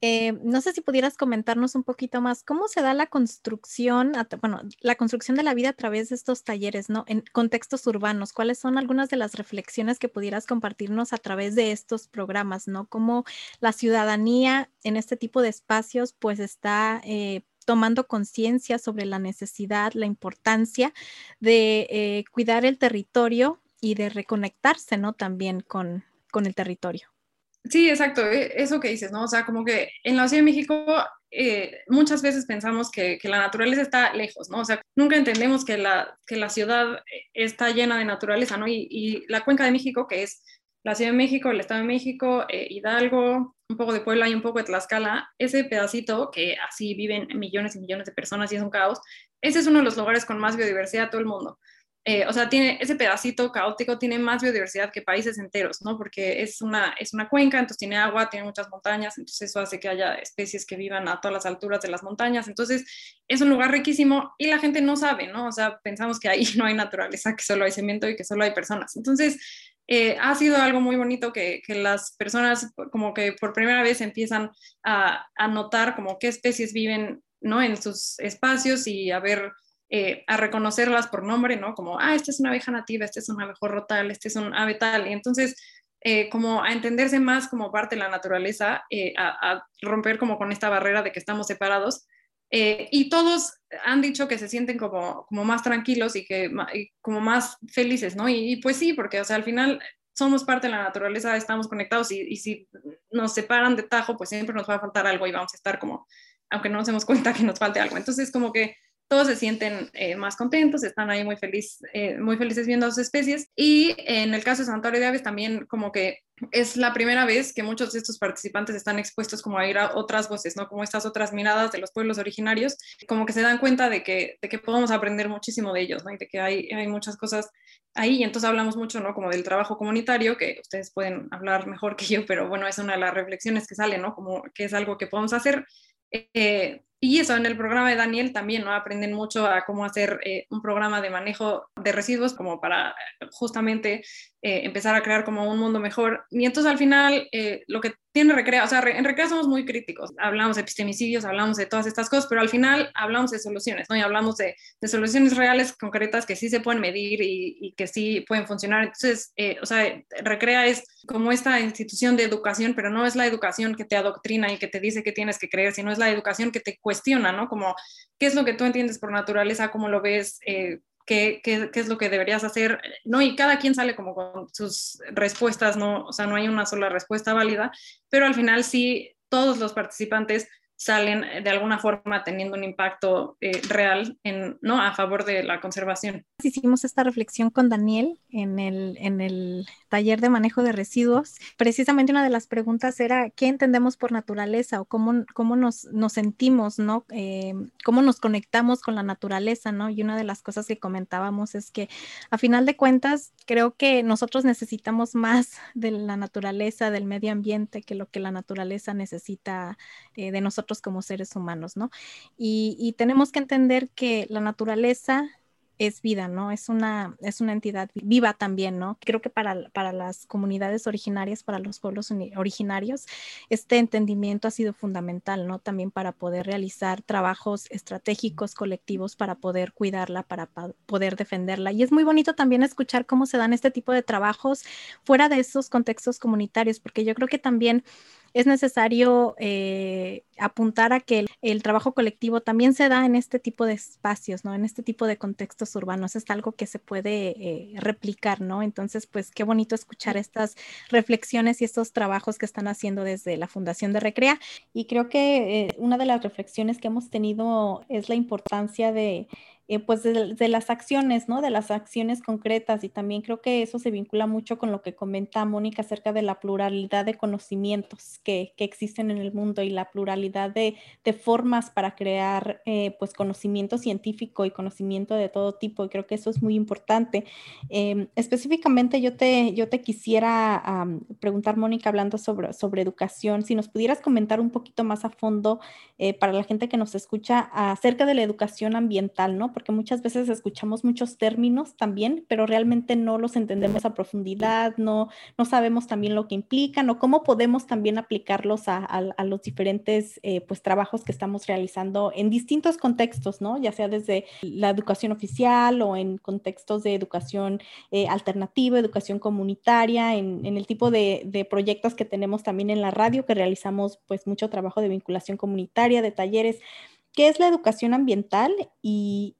Eh, no sé si pudieras comentarnos un poquito más cómo se da la construcción, bueno, la construcción de la vida a través de estos talleres, ¿no? En contextos urbanos, ¿cuáles son algunas de las reflexiones que pudieras compartirnos a través de estos programas, ¿no? Cómo la ciudadanía en este tipo de espacios pues está eh, tomando conciencia sobre la necesidad, la importancia de eh, cuidar el territorio y de reconectarse, ¿no? También con, con el territorio. Sí, exacto, e, eso que dices, ¿no? O sea, como que en la Ciudad de México eh, muchas veces pensamos que, que, la naturaleza está lejos, ¿no? O sea, nunca entendemos que la, que la ciudad está llena de naturaleza, ¿no? Y, y la cuenca de México, que es la Ciudad de México, el Estado de México, eh, Hidalgo, un poco de Puebla y un poco de Tlaxcala, ese pedacito que así viven millones y millones de personas y es un caos, ese es uno de los lugares con más biodiversidad de todo el mundo. Eh, o sea, tiene ese pedacito caótico tiene más biodiversidad que países enteros, ¿no? Porque es una, es una cuenca, entonces tiene agua, tiene muchas montañas, entonces eso hace que haya especies que vivan a todas las alturas de las montañas, entonces es un lugar riquísimo y la gente no sabe, ¿no? O sea, pensamos que ahí (laughs) no hay naturaleza, que solo hay cemento y que solo hay personas. Entonces, eh, ha sido algo muy bonito que, que, las personas como que por primera vez empiezan a, a, notar como qué especies viven ¿no? en sus espacios y a ver, eh, a reconocerlas por nombre, ¿no? Como, ah, esta es una abeja nativa, este es un abejorro tal, este es un ave tal. Y entonces, eh, como a entenderse más como parte de la naturaleza, a, a, romper como con esta barrera de que estamos separados eh, y todos han dicho que se sienten como, como más tranquilos y que como más felices, ¿no? Y, pues sí, porque o sea, al final somos parte de la naturaleza, estamos conectados y, y si nos separan de tajo, pues siempre nos va a faltar algo y vamos a estar como, aunque no nos demos cuenta que nos falte algo. Entonces, como que todos se sienten eh, más contentos, están ahí muy, feliz, eh, muy felices viendo a sus especies. Y en el caso de Santuario de Aves también como que es la primera vez que muchos de estos participantes están expuestos como a ir a otras voces, ¿no? Como estas otras miradas de los pueblos originarios, como que se dan cuenta de que, de que podemos aprender muchísimo de ellos, ¿no? Y de que hay, hay muchas cosas ahí. Y entonces hablamos mucho, ¿no? Como del trabajo comunitario, que ustedes pueden hablar mejor que yo, pero bueno, es una de las reflexiones que sale, ¿no? Como que es algo que podemos hacer. Eh, y eso, en el programa de Daniel también, ¿no? Aprenden mucho a cómo hacer eh, un programa de manejo de residuos como para eh, justamente eh, empezar a crear como un mundo mejor. Y entonces al final lo que tiene Recrea, o sea, en Recrea somos muy críticos, hablamos de epistemicidios, hablamos de todas estas cosas, pero al final hablamos de soluciones, ¿no? Y hablamos de, soluciones reales, concretas, que sí se pueden medir y, que sí pueden funcionar. Entonces, o sea, Recrea es como esta institución de educación, pero no es la educación que te adoctrina y que te dice que tienes que creer, sino es la educación que te cuestiona, ¿no? Como, ¿qué es lo que tú entiendes por naturaleza? ¿Cómo lo ves? Eh, ¿qué, qué, qué, es lo que deberías hacer? ¿No? Y cada quien sale como con sus respuestas, ¿no? O sea, no hay una sola respuesta válida, pero al final sí, todos los participantes salen eh, de alguna forma teniendo un impacto eh, real en, ¿no? a favor de la conservación. Hicimos esta reflexión con Daniel en el, en el taller de manejo de residuos. Precisamente una de las preguntas era qué entendemos por naturaleza o cómo, cómo nos, nos sentimos, ¿no? Eh, cómo nos conectamos con la naturaleza, ¿no? Y una de las cosas que comentábamos es que a final de cuentas creo que nosotros necesitamos más de la naturaleza, del medio ambiente, que lo que la naturaleza necesita de nosotros como seres humanos, ¿no? Y, y tenemos que entender que la naturaleza es vida, ¿no? Es una, es una entidad viva también, ¿no? Creo que para, para las comunidades originarias, para los pueblos originarios, este entendimiento ha sido fundamental, ¿no? También para poder realizar trabajos estratégicos, colectivos, para poder cuidarla, para poder defenderla. Y es muy bonito también escuchar cómo se dan este tipo de trabajos fuera de esos contextos comunitarios, porque yo creo que también es necesario eh, apuntar a que el, trabajo colectivo también se da en este tipo de espacios, ¿no? En este tipo de contextos urbanos. Es algo que se puede eh, replicar, ¿no? Entonces, pues qué bonito escuchar estas reflexiones y estos trabajos que están haciendo desde la Fundación de Recrea. Y creo que eh, una de las reflexiones que hemos tenido es la importancia de eh, pues de, las acciones, ¿no? De las acciones concretas y también creo que eso se vincula mucho con lo que comenta Mónica acerca de la pluralidad de conocimientos que, que existen en el mundo y la pluralidad de, de formas para crear eh, pues conocimiento científico y conocimiento de todo tipo y creo que eso es muy importante. Em, específicamente yo te, yo te quisiera preguntar, Mónica, hablando sobre, sobre educación, si nos pudieras comentar un poquito más a fondo eh, para la gente que nos escucha acerca de la educación ambiental, ¿no? Porque muchas veces escuchamos muchos términos también, pero realmente no los entendemos a profundidad, no, no sabemos también lo que implican o cómo podemos también aplicarlos a, los diferentes eh, pues, trabajos que estamos realizando en distintos contextos, ¿no? Ya sea desde la educación oficial o en contextos de educación eh, alternativa, educación comunitaria, en, en el tipo de, de, proyectos que tenemos también en la radio, que realizamos pues mucho trabajo de vinculación comunitaria, de talleres. ¿Qué es la educación ambiental? Y,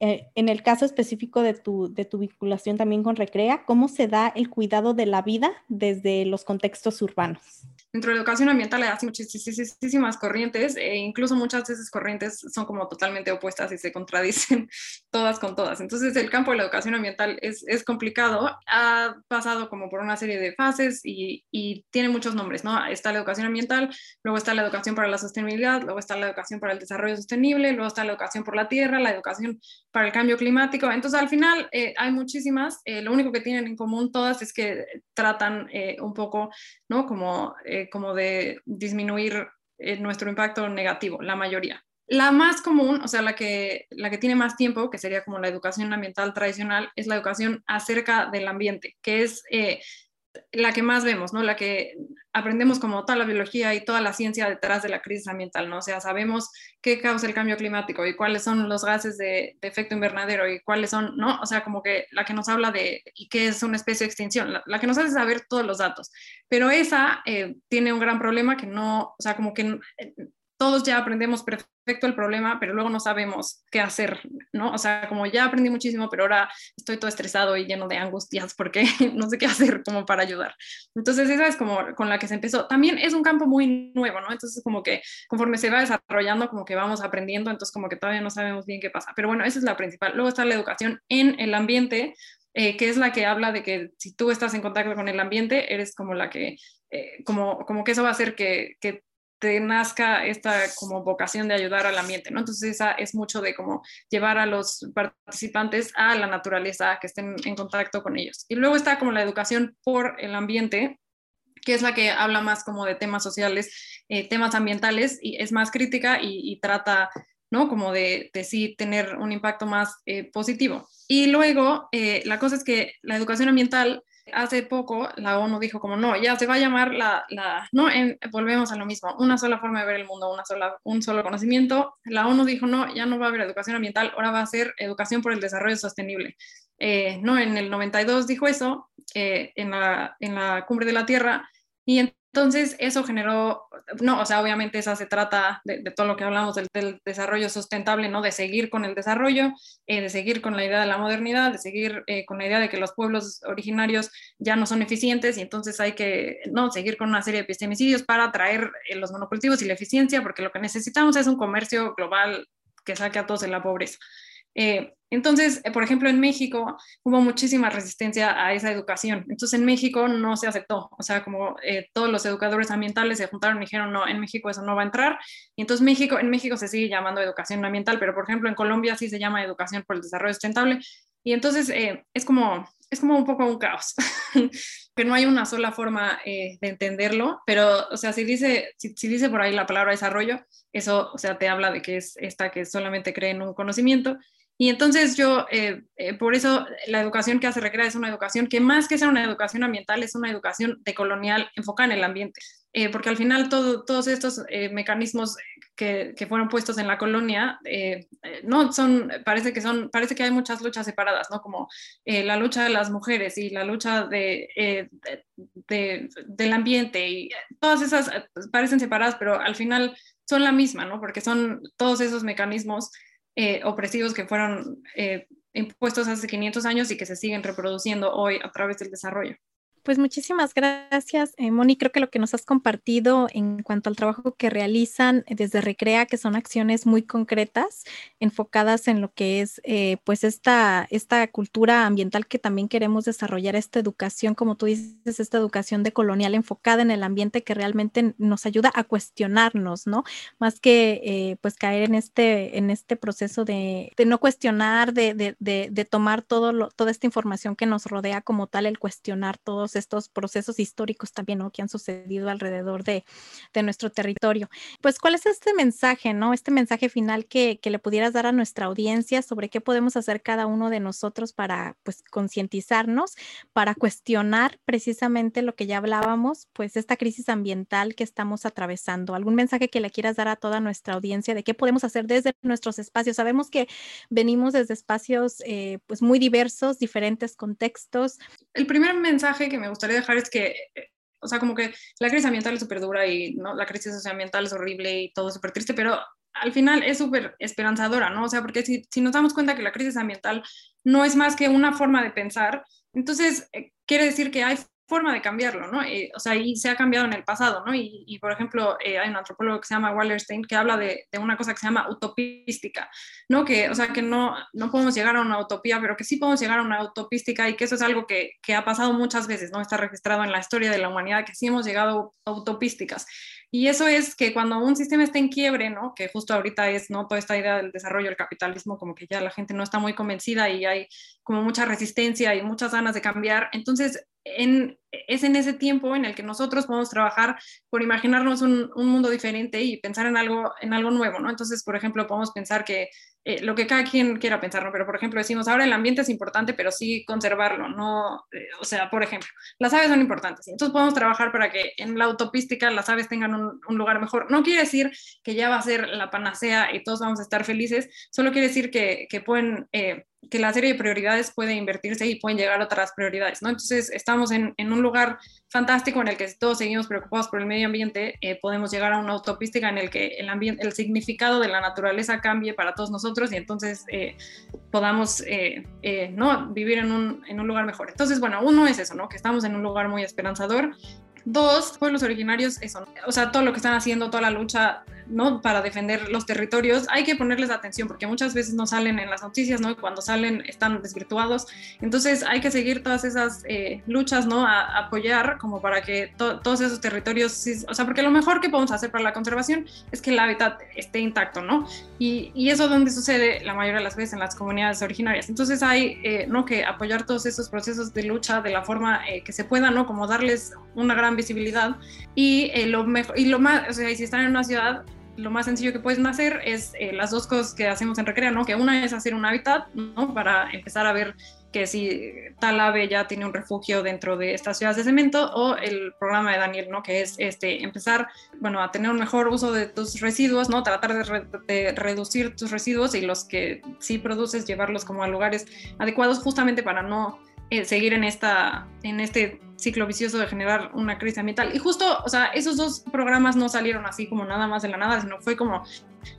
eh, en el caso específico de tu, de tu vinculación también con Recrea, ¿cómo se da el cuidado de la vida desde los contextos urbanos? Dentro de la educación ambiental hay muchísimas corrientes e incluso muchas de esas corrientes son como totalmente opuestas y se contradicen (laughs) todas con todas. Entonces el campo de la educación ambiental es, es complicado, ha pasado como por una serie de fases y, y, tiene muchos nombres, ¿no? Está la educación ambiental, luego está la educación para la sostenibilidad, luego está la educación para el desarrollo sostenible, luego está la educación por la tierra, la educación para el cambio climático. Entonces al final eh, hay muchísimas, eh, lo único que tienen en común todas es que tratan eh, un poco, ¿no? Como como de disminuir eh, nuestro impacto negativo, la mayoría. La más común, o sea, la que, la que tiene más tiempo, que sería como la educación ambiental tradicional, es la educación acerca del ambiente, que es eh, la que más vemos, ¿no? La que aprendemos como toda la biología y toda la ciencia detrás de la crisis ambiental, ¿no? O sea, sabemos qué causa el cambio climático y cuáles son los gases de, efecto invernadero y cuáles son, ¿no? O sea, como que la que nos habla de y qué es una especie de extinción, la, que nos hace saber todos los datos. Pero esa eh, tiene un gran problema que no, o sea, como que todos ya aprendemos perfecto el problema, pero luego no sabemos qué hacer, ¿no? O sea, como ya aprendí muchísimo, pero ahora estoy todo estresado y lleno de angustias porque (laughs) no sé qué hacer como para ayudar. Entonces, esa es como con la que se empezó. También es un campo muy nuevo, ¿no? Entonces, como que conforme se va desarrollando, como que vamos aprendiendo, entonces como que todavía no sabemos bien qué pasa. Pero bueno, esa es la principal. Luego está la educación en el ambiente, eh, que es la que habla de que si tú estás en contacto con el ambiente, eres como la que, eh, como, como que eso va a hacer que, que te nazca esta como vocación de ayudar al ambiente, ¿no? Entonces esa es mucho de como llevar a los participantes a la naturaleza, que estén en contacto con ellos. Y luego está como la educación por el ambiente, que es la que habla más como de temas sociales, eh, temas ambientales, y es más crítica y, trata, ¿no? Como de, sí tener un impacto más eh, positivo. Y luego, eh, la cosa es que la educación ambiental hace poco la ONU dijo como no, ya se va a llamar la, la no, volvemos a lo mismo, una sola forma de ver el mundo, una sola, un solo conocimiento. La ONU dijo no, ya no va a haber educación ambiental, ahora va a ser educación por el desarrollo sostenible. Eh, no, en el 92 dijo eso, eh, en, la, en la cumbre de la Tierra, y entonces, eso generó, no, o sea, obviamente esa se trata de, todo lo que hablamos del, desarrollo sustentable, ¿no? De seguir con el desarrollo, eh, de seguir con la idea de la modernidad, de seguir eh, con la idea de que los pueblos originarios ya no son eficientes y entonces hay que, no, seguir con una serie de epistemicidios para atraer eh, los monocultivos y la eficiencia, porque lo que necesitamos es un comercio global que saque a todos de la pobreza. Eh, entonces, eh, por ejemplo, en México hubo muchísima resistencia a esa educación. Entonces, en México no se aceptó. O sea, como eh, todos los educadores ambientales se juntaron y dijeron, no, en México eso no va a entrar. Y entonces, México, en México se sigue llamando educación ambiental, pero por ejemplo, en Colombia sí se llama educación por el desarrollo sustentable. Y entonces, es, como, es como un poco un caos. (laughs) que no hay una sola forma de entenderlo, pero, o sea, si dice, si, dice por ahí la palabra desarrollo, eso, o sea, te habla de que es esta que solamente cree en un conocimiento, y entonces yo, eh, eh, por eso la educación que hace Recrea es una educación que más que ser una educación ambiental, es una educación decolonial enfocada en el ambiente. Eh, porque al final todo, todos estos mecanismos que, que, fueron puestos en la colonia, no son, parece que son, parece que hay muchas luchas separadas, ¿no? Como la lucha de las mujeres y la lucha de, de, del ambiente y todas esas parecen separadas, pero al final son la misma, ¿no? Porque son todos esos mecanismos eh, opresivos que fueron eh, impuestos hace 500 años y que se siguen reproduciendo hoy a través del desarrollo. Pues muchísimas gracias, eh, Moni. Creo que lo que nos has compartido en cuanto al trabajo que realizan desde Recrea, que son acciones muy concretas, enfocadas en lo que es eh, pues esta, esta cultura ambiental que también queremos desarrollar, esta educación, como tú dices, esta educación decolonial enfocada en el ambiente que realmente nos ayuda a cuestionarnos, ¿no? Más que eh, pues caer en este, en este proceso de, de no cuestionar, de, de, de tomar todo lo, toda esta información que nos rodea como tal, el cuestionar todos estos procesos históricos también, ¿no? Que han sucedido alrededor de, de nuestro territorio. Pues, ¿cuál es este mensaje, ¿no? Este mensaje final que, que, le pudieras dar a nuestra audiencia sobre qué podemos hacer cada uno de nosotros para, pues, concientizarnos, para cuestionar precisamente lo que ya hablábamos, pues, esta crisis ambiental que estamos atravesando. ¿Algún mensaje que le quieras dar a toda nuestra audiencia de qué podemos hacer desde nuestros espacios? Sabemos que venimos desde espacios, eh, pues, muy diversos, diferentes contextos. El primer mensaje que me gustaría dejar es que, o sea, como que la crisis ambiental es súper dura y ¿no? la crisis socioambiental es horrible y todo súper triste, pero al final es súper esperanzadora, ¿no? O sea, porque si, si, nos damos cuenta que la crisis ambiental no es más que una forma de pensar, entonces eh, quiere decir que hay forma de cambiarlo, ¿no? Eh, o sea, y se ha cambiado en el pasado, ¿no? Y, y por ejemplo, eh, hay un antropólogo que se llama Wallerstein que habla de, de, una cosa que se llama utopística, ¿no? Que, o sea, que no, no podemos llegar a una utopía, pero que sí podemos llegar a una utopística y que eso es algo que, que ha pasado muchas veces, ¿no? Está registrado en la historia de la humanidad, que sí hemos llegado a utopísticas. Y eso es que cuando un sistema está en quiebre, ¿no? Que justo ahorita es, ¿no? Toda esta idea del desarrollo del capitalismo, como que ya la gente no está muy convencida y hay como mucha resistencia y muchas ganas de cambiar. Entonces, en, es en ese tiempo en el que nosotros podemos trabajar por imaginarnos un, un, mundo diferente y pensar en algo, en algo nuevo, ¿no? Entonces, por ejemplo, podemos pensar que eh, lo que cada quien quiera pensar, ¿no? Pero, por ejemplo, decimos, ahora el ambiente es importante, pero sí conservarlo, ¿no? Eh, o sea, por ejemplo, las aves son importantes, entonces podemos trabajar para que en la autopística las aves tengan un, lugar mejor. No quiere decir que ya va a ser la panacea y todos vamos a estar felices, solo quiere decir que, que pueden... Eh, que la serie de prioridades puede invertirse y pueden llegar a otras prioridades, ¿no? Entonces, estamos en, en un lugar fantástico en el que todos seguimos preocupados por el medio ambiente, eh, podemos llegar a una utopística en el que el, ambiente, el significado de la naturaleza cambie para todos nosotros y entonces eh, podamos eh, ¿no? vivir en un, en un lugar mejor. Entonces, bueno, uno es eso, ¿no? Que estamos en un lugar muy esperanzador Dos, pueblos originarios, eso, o sea, todo lo que están haciendo, toda la lucha, ¿no? Para defender los territorios, hay que ponerles atención porque muchas veces no salen en las noticias, ¿no? Cuando salen están desvirtuados. Entonces hay que seguir todas esas eh, luchas, ¿no? A, apoyar como para que todos esos territorios, o sea, porque lo mejor que podemos hacer para la conservación es que el hábitat esté intacto, ¿no? Y, y eso es donde sucede la mayoría de las veces en las comunidades originarias. Entonces hay, eh, ¿no? Que apoyar todos esos procesos de lucha de la forma eh, que se pueda, ¿no? Como darles una gran visibilidad y eh, lo mejor y lo más o sea si están en una ciudad lo más sencillo que pueden hacer es eh, las dos cosas que hacemos en Recrea, ¿no? Que una es hacer un hábitat, ¿no? Para empezar a ver que si tal ave ya tiene un refugio dentro de estas ciudades de cemento o el programa de Daniel, ¿no? Que es este, empezar, bueno, a tener un mejor uso de tus residuos, ¿no? Tratar de, reducir tus residuos y los que sí produces llevarlos como a lugares adecuados justamente para no eh, seguir en, esta, en este ciclo vicioso de generar una crisis ambiental. Y justo, o sea, esos dos programas no salieron así como nada más de la nada, sino fue como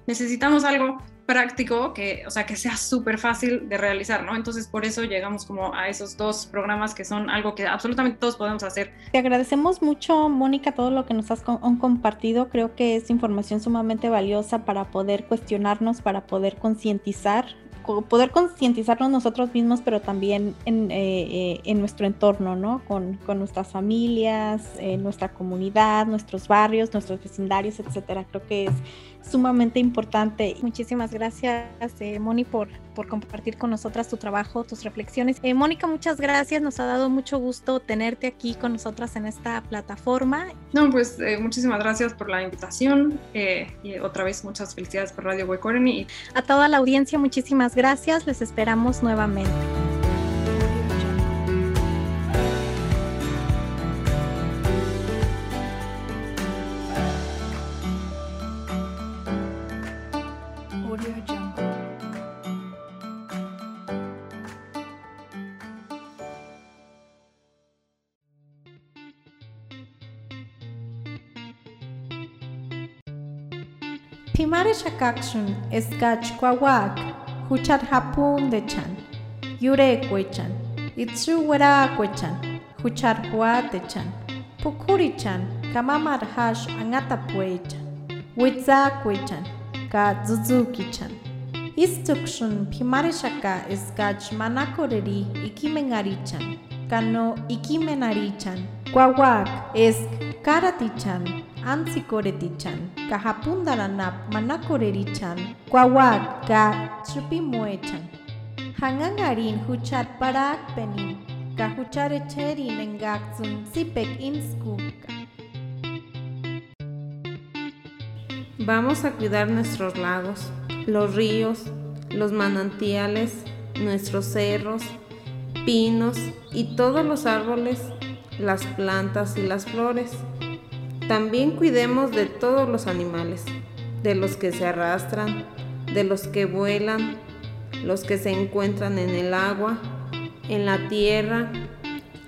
necesitamos algo práctico que, o sea, que sea súper fácil de realizar, ¿no? Entonces, por eso llegamos como a esos dos programas que son algo que absolutamente todos podemos hacer. Te agradecemos mucho, Mónica, todo lo que nos has compartido. Creo que es información sumamente valiosa para poder cuestionarnos, para poder concientizar poder concientizarnos nosotros mismos, pero también en, eh, eh, nuestro entorno, ¿no? Con, nuestras familias, en nuestra comunidad, nuestros barrios, nuestros vecindarios, etcétera. Creo que es sumamente importante. Muchísimas gracias, eh, Moni, por, por compartir con nosotras tu trabajo, tus reflexiones. Eh, Mónica, muchas gracias. Nos ha dado mucho gusto tenerte aquí con nosotras en esta plataforma. No, pues eh, muchísimas gracias por la invitación y otra vez muchas felicidades por Radio Huecoreni. A toda la audiencia, muchísimas gracias. Les esperamos nuevamente. Shakakshun eskach kwawak, huchat hapun de chan, yure kwechan, itsu wera kwechan, huchar de chan, pukuri chan, kamamar hash angata puechan, witza kwechan, ka zuzuki chan. Istukshun pimare shaka eskach manakoreri ikimenarichan, kano ikimenarichan, kwawak esk karatichan, ansikoreti-chan, kahapundaranap manakoreri-chan, kwawak ka chupimuechan. Hangangarin huchat parak penin, kahucharecherin engakzun sipek inskuka. Vamos a cuidar nuestros lagos, los ríos, los manantiales, nuestros cerros, pinos y todos los árboles, las plantas y las flores. También cuidemos de todos los animales, de los que se arrastran, de los que vuelan, los que se encuentran en el agua, en la tierra,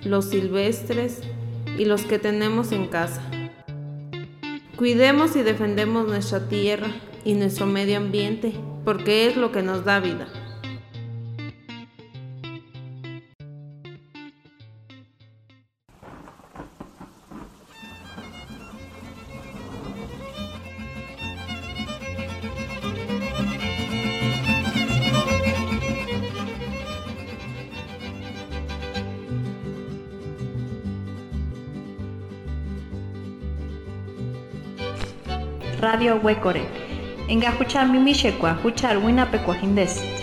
los silvestres y los que tenemos en casa. Cuidemos y defendemos nuestra tierra y nuestro medio ambiente, porque es lo que nos da vida. Radio Huecore. Engajucha mimishekwa, huchar wina pecuajindes.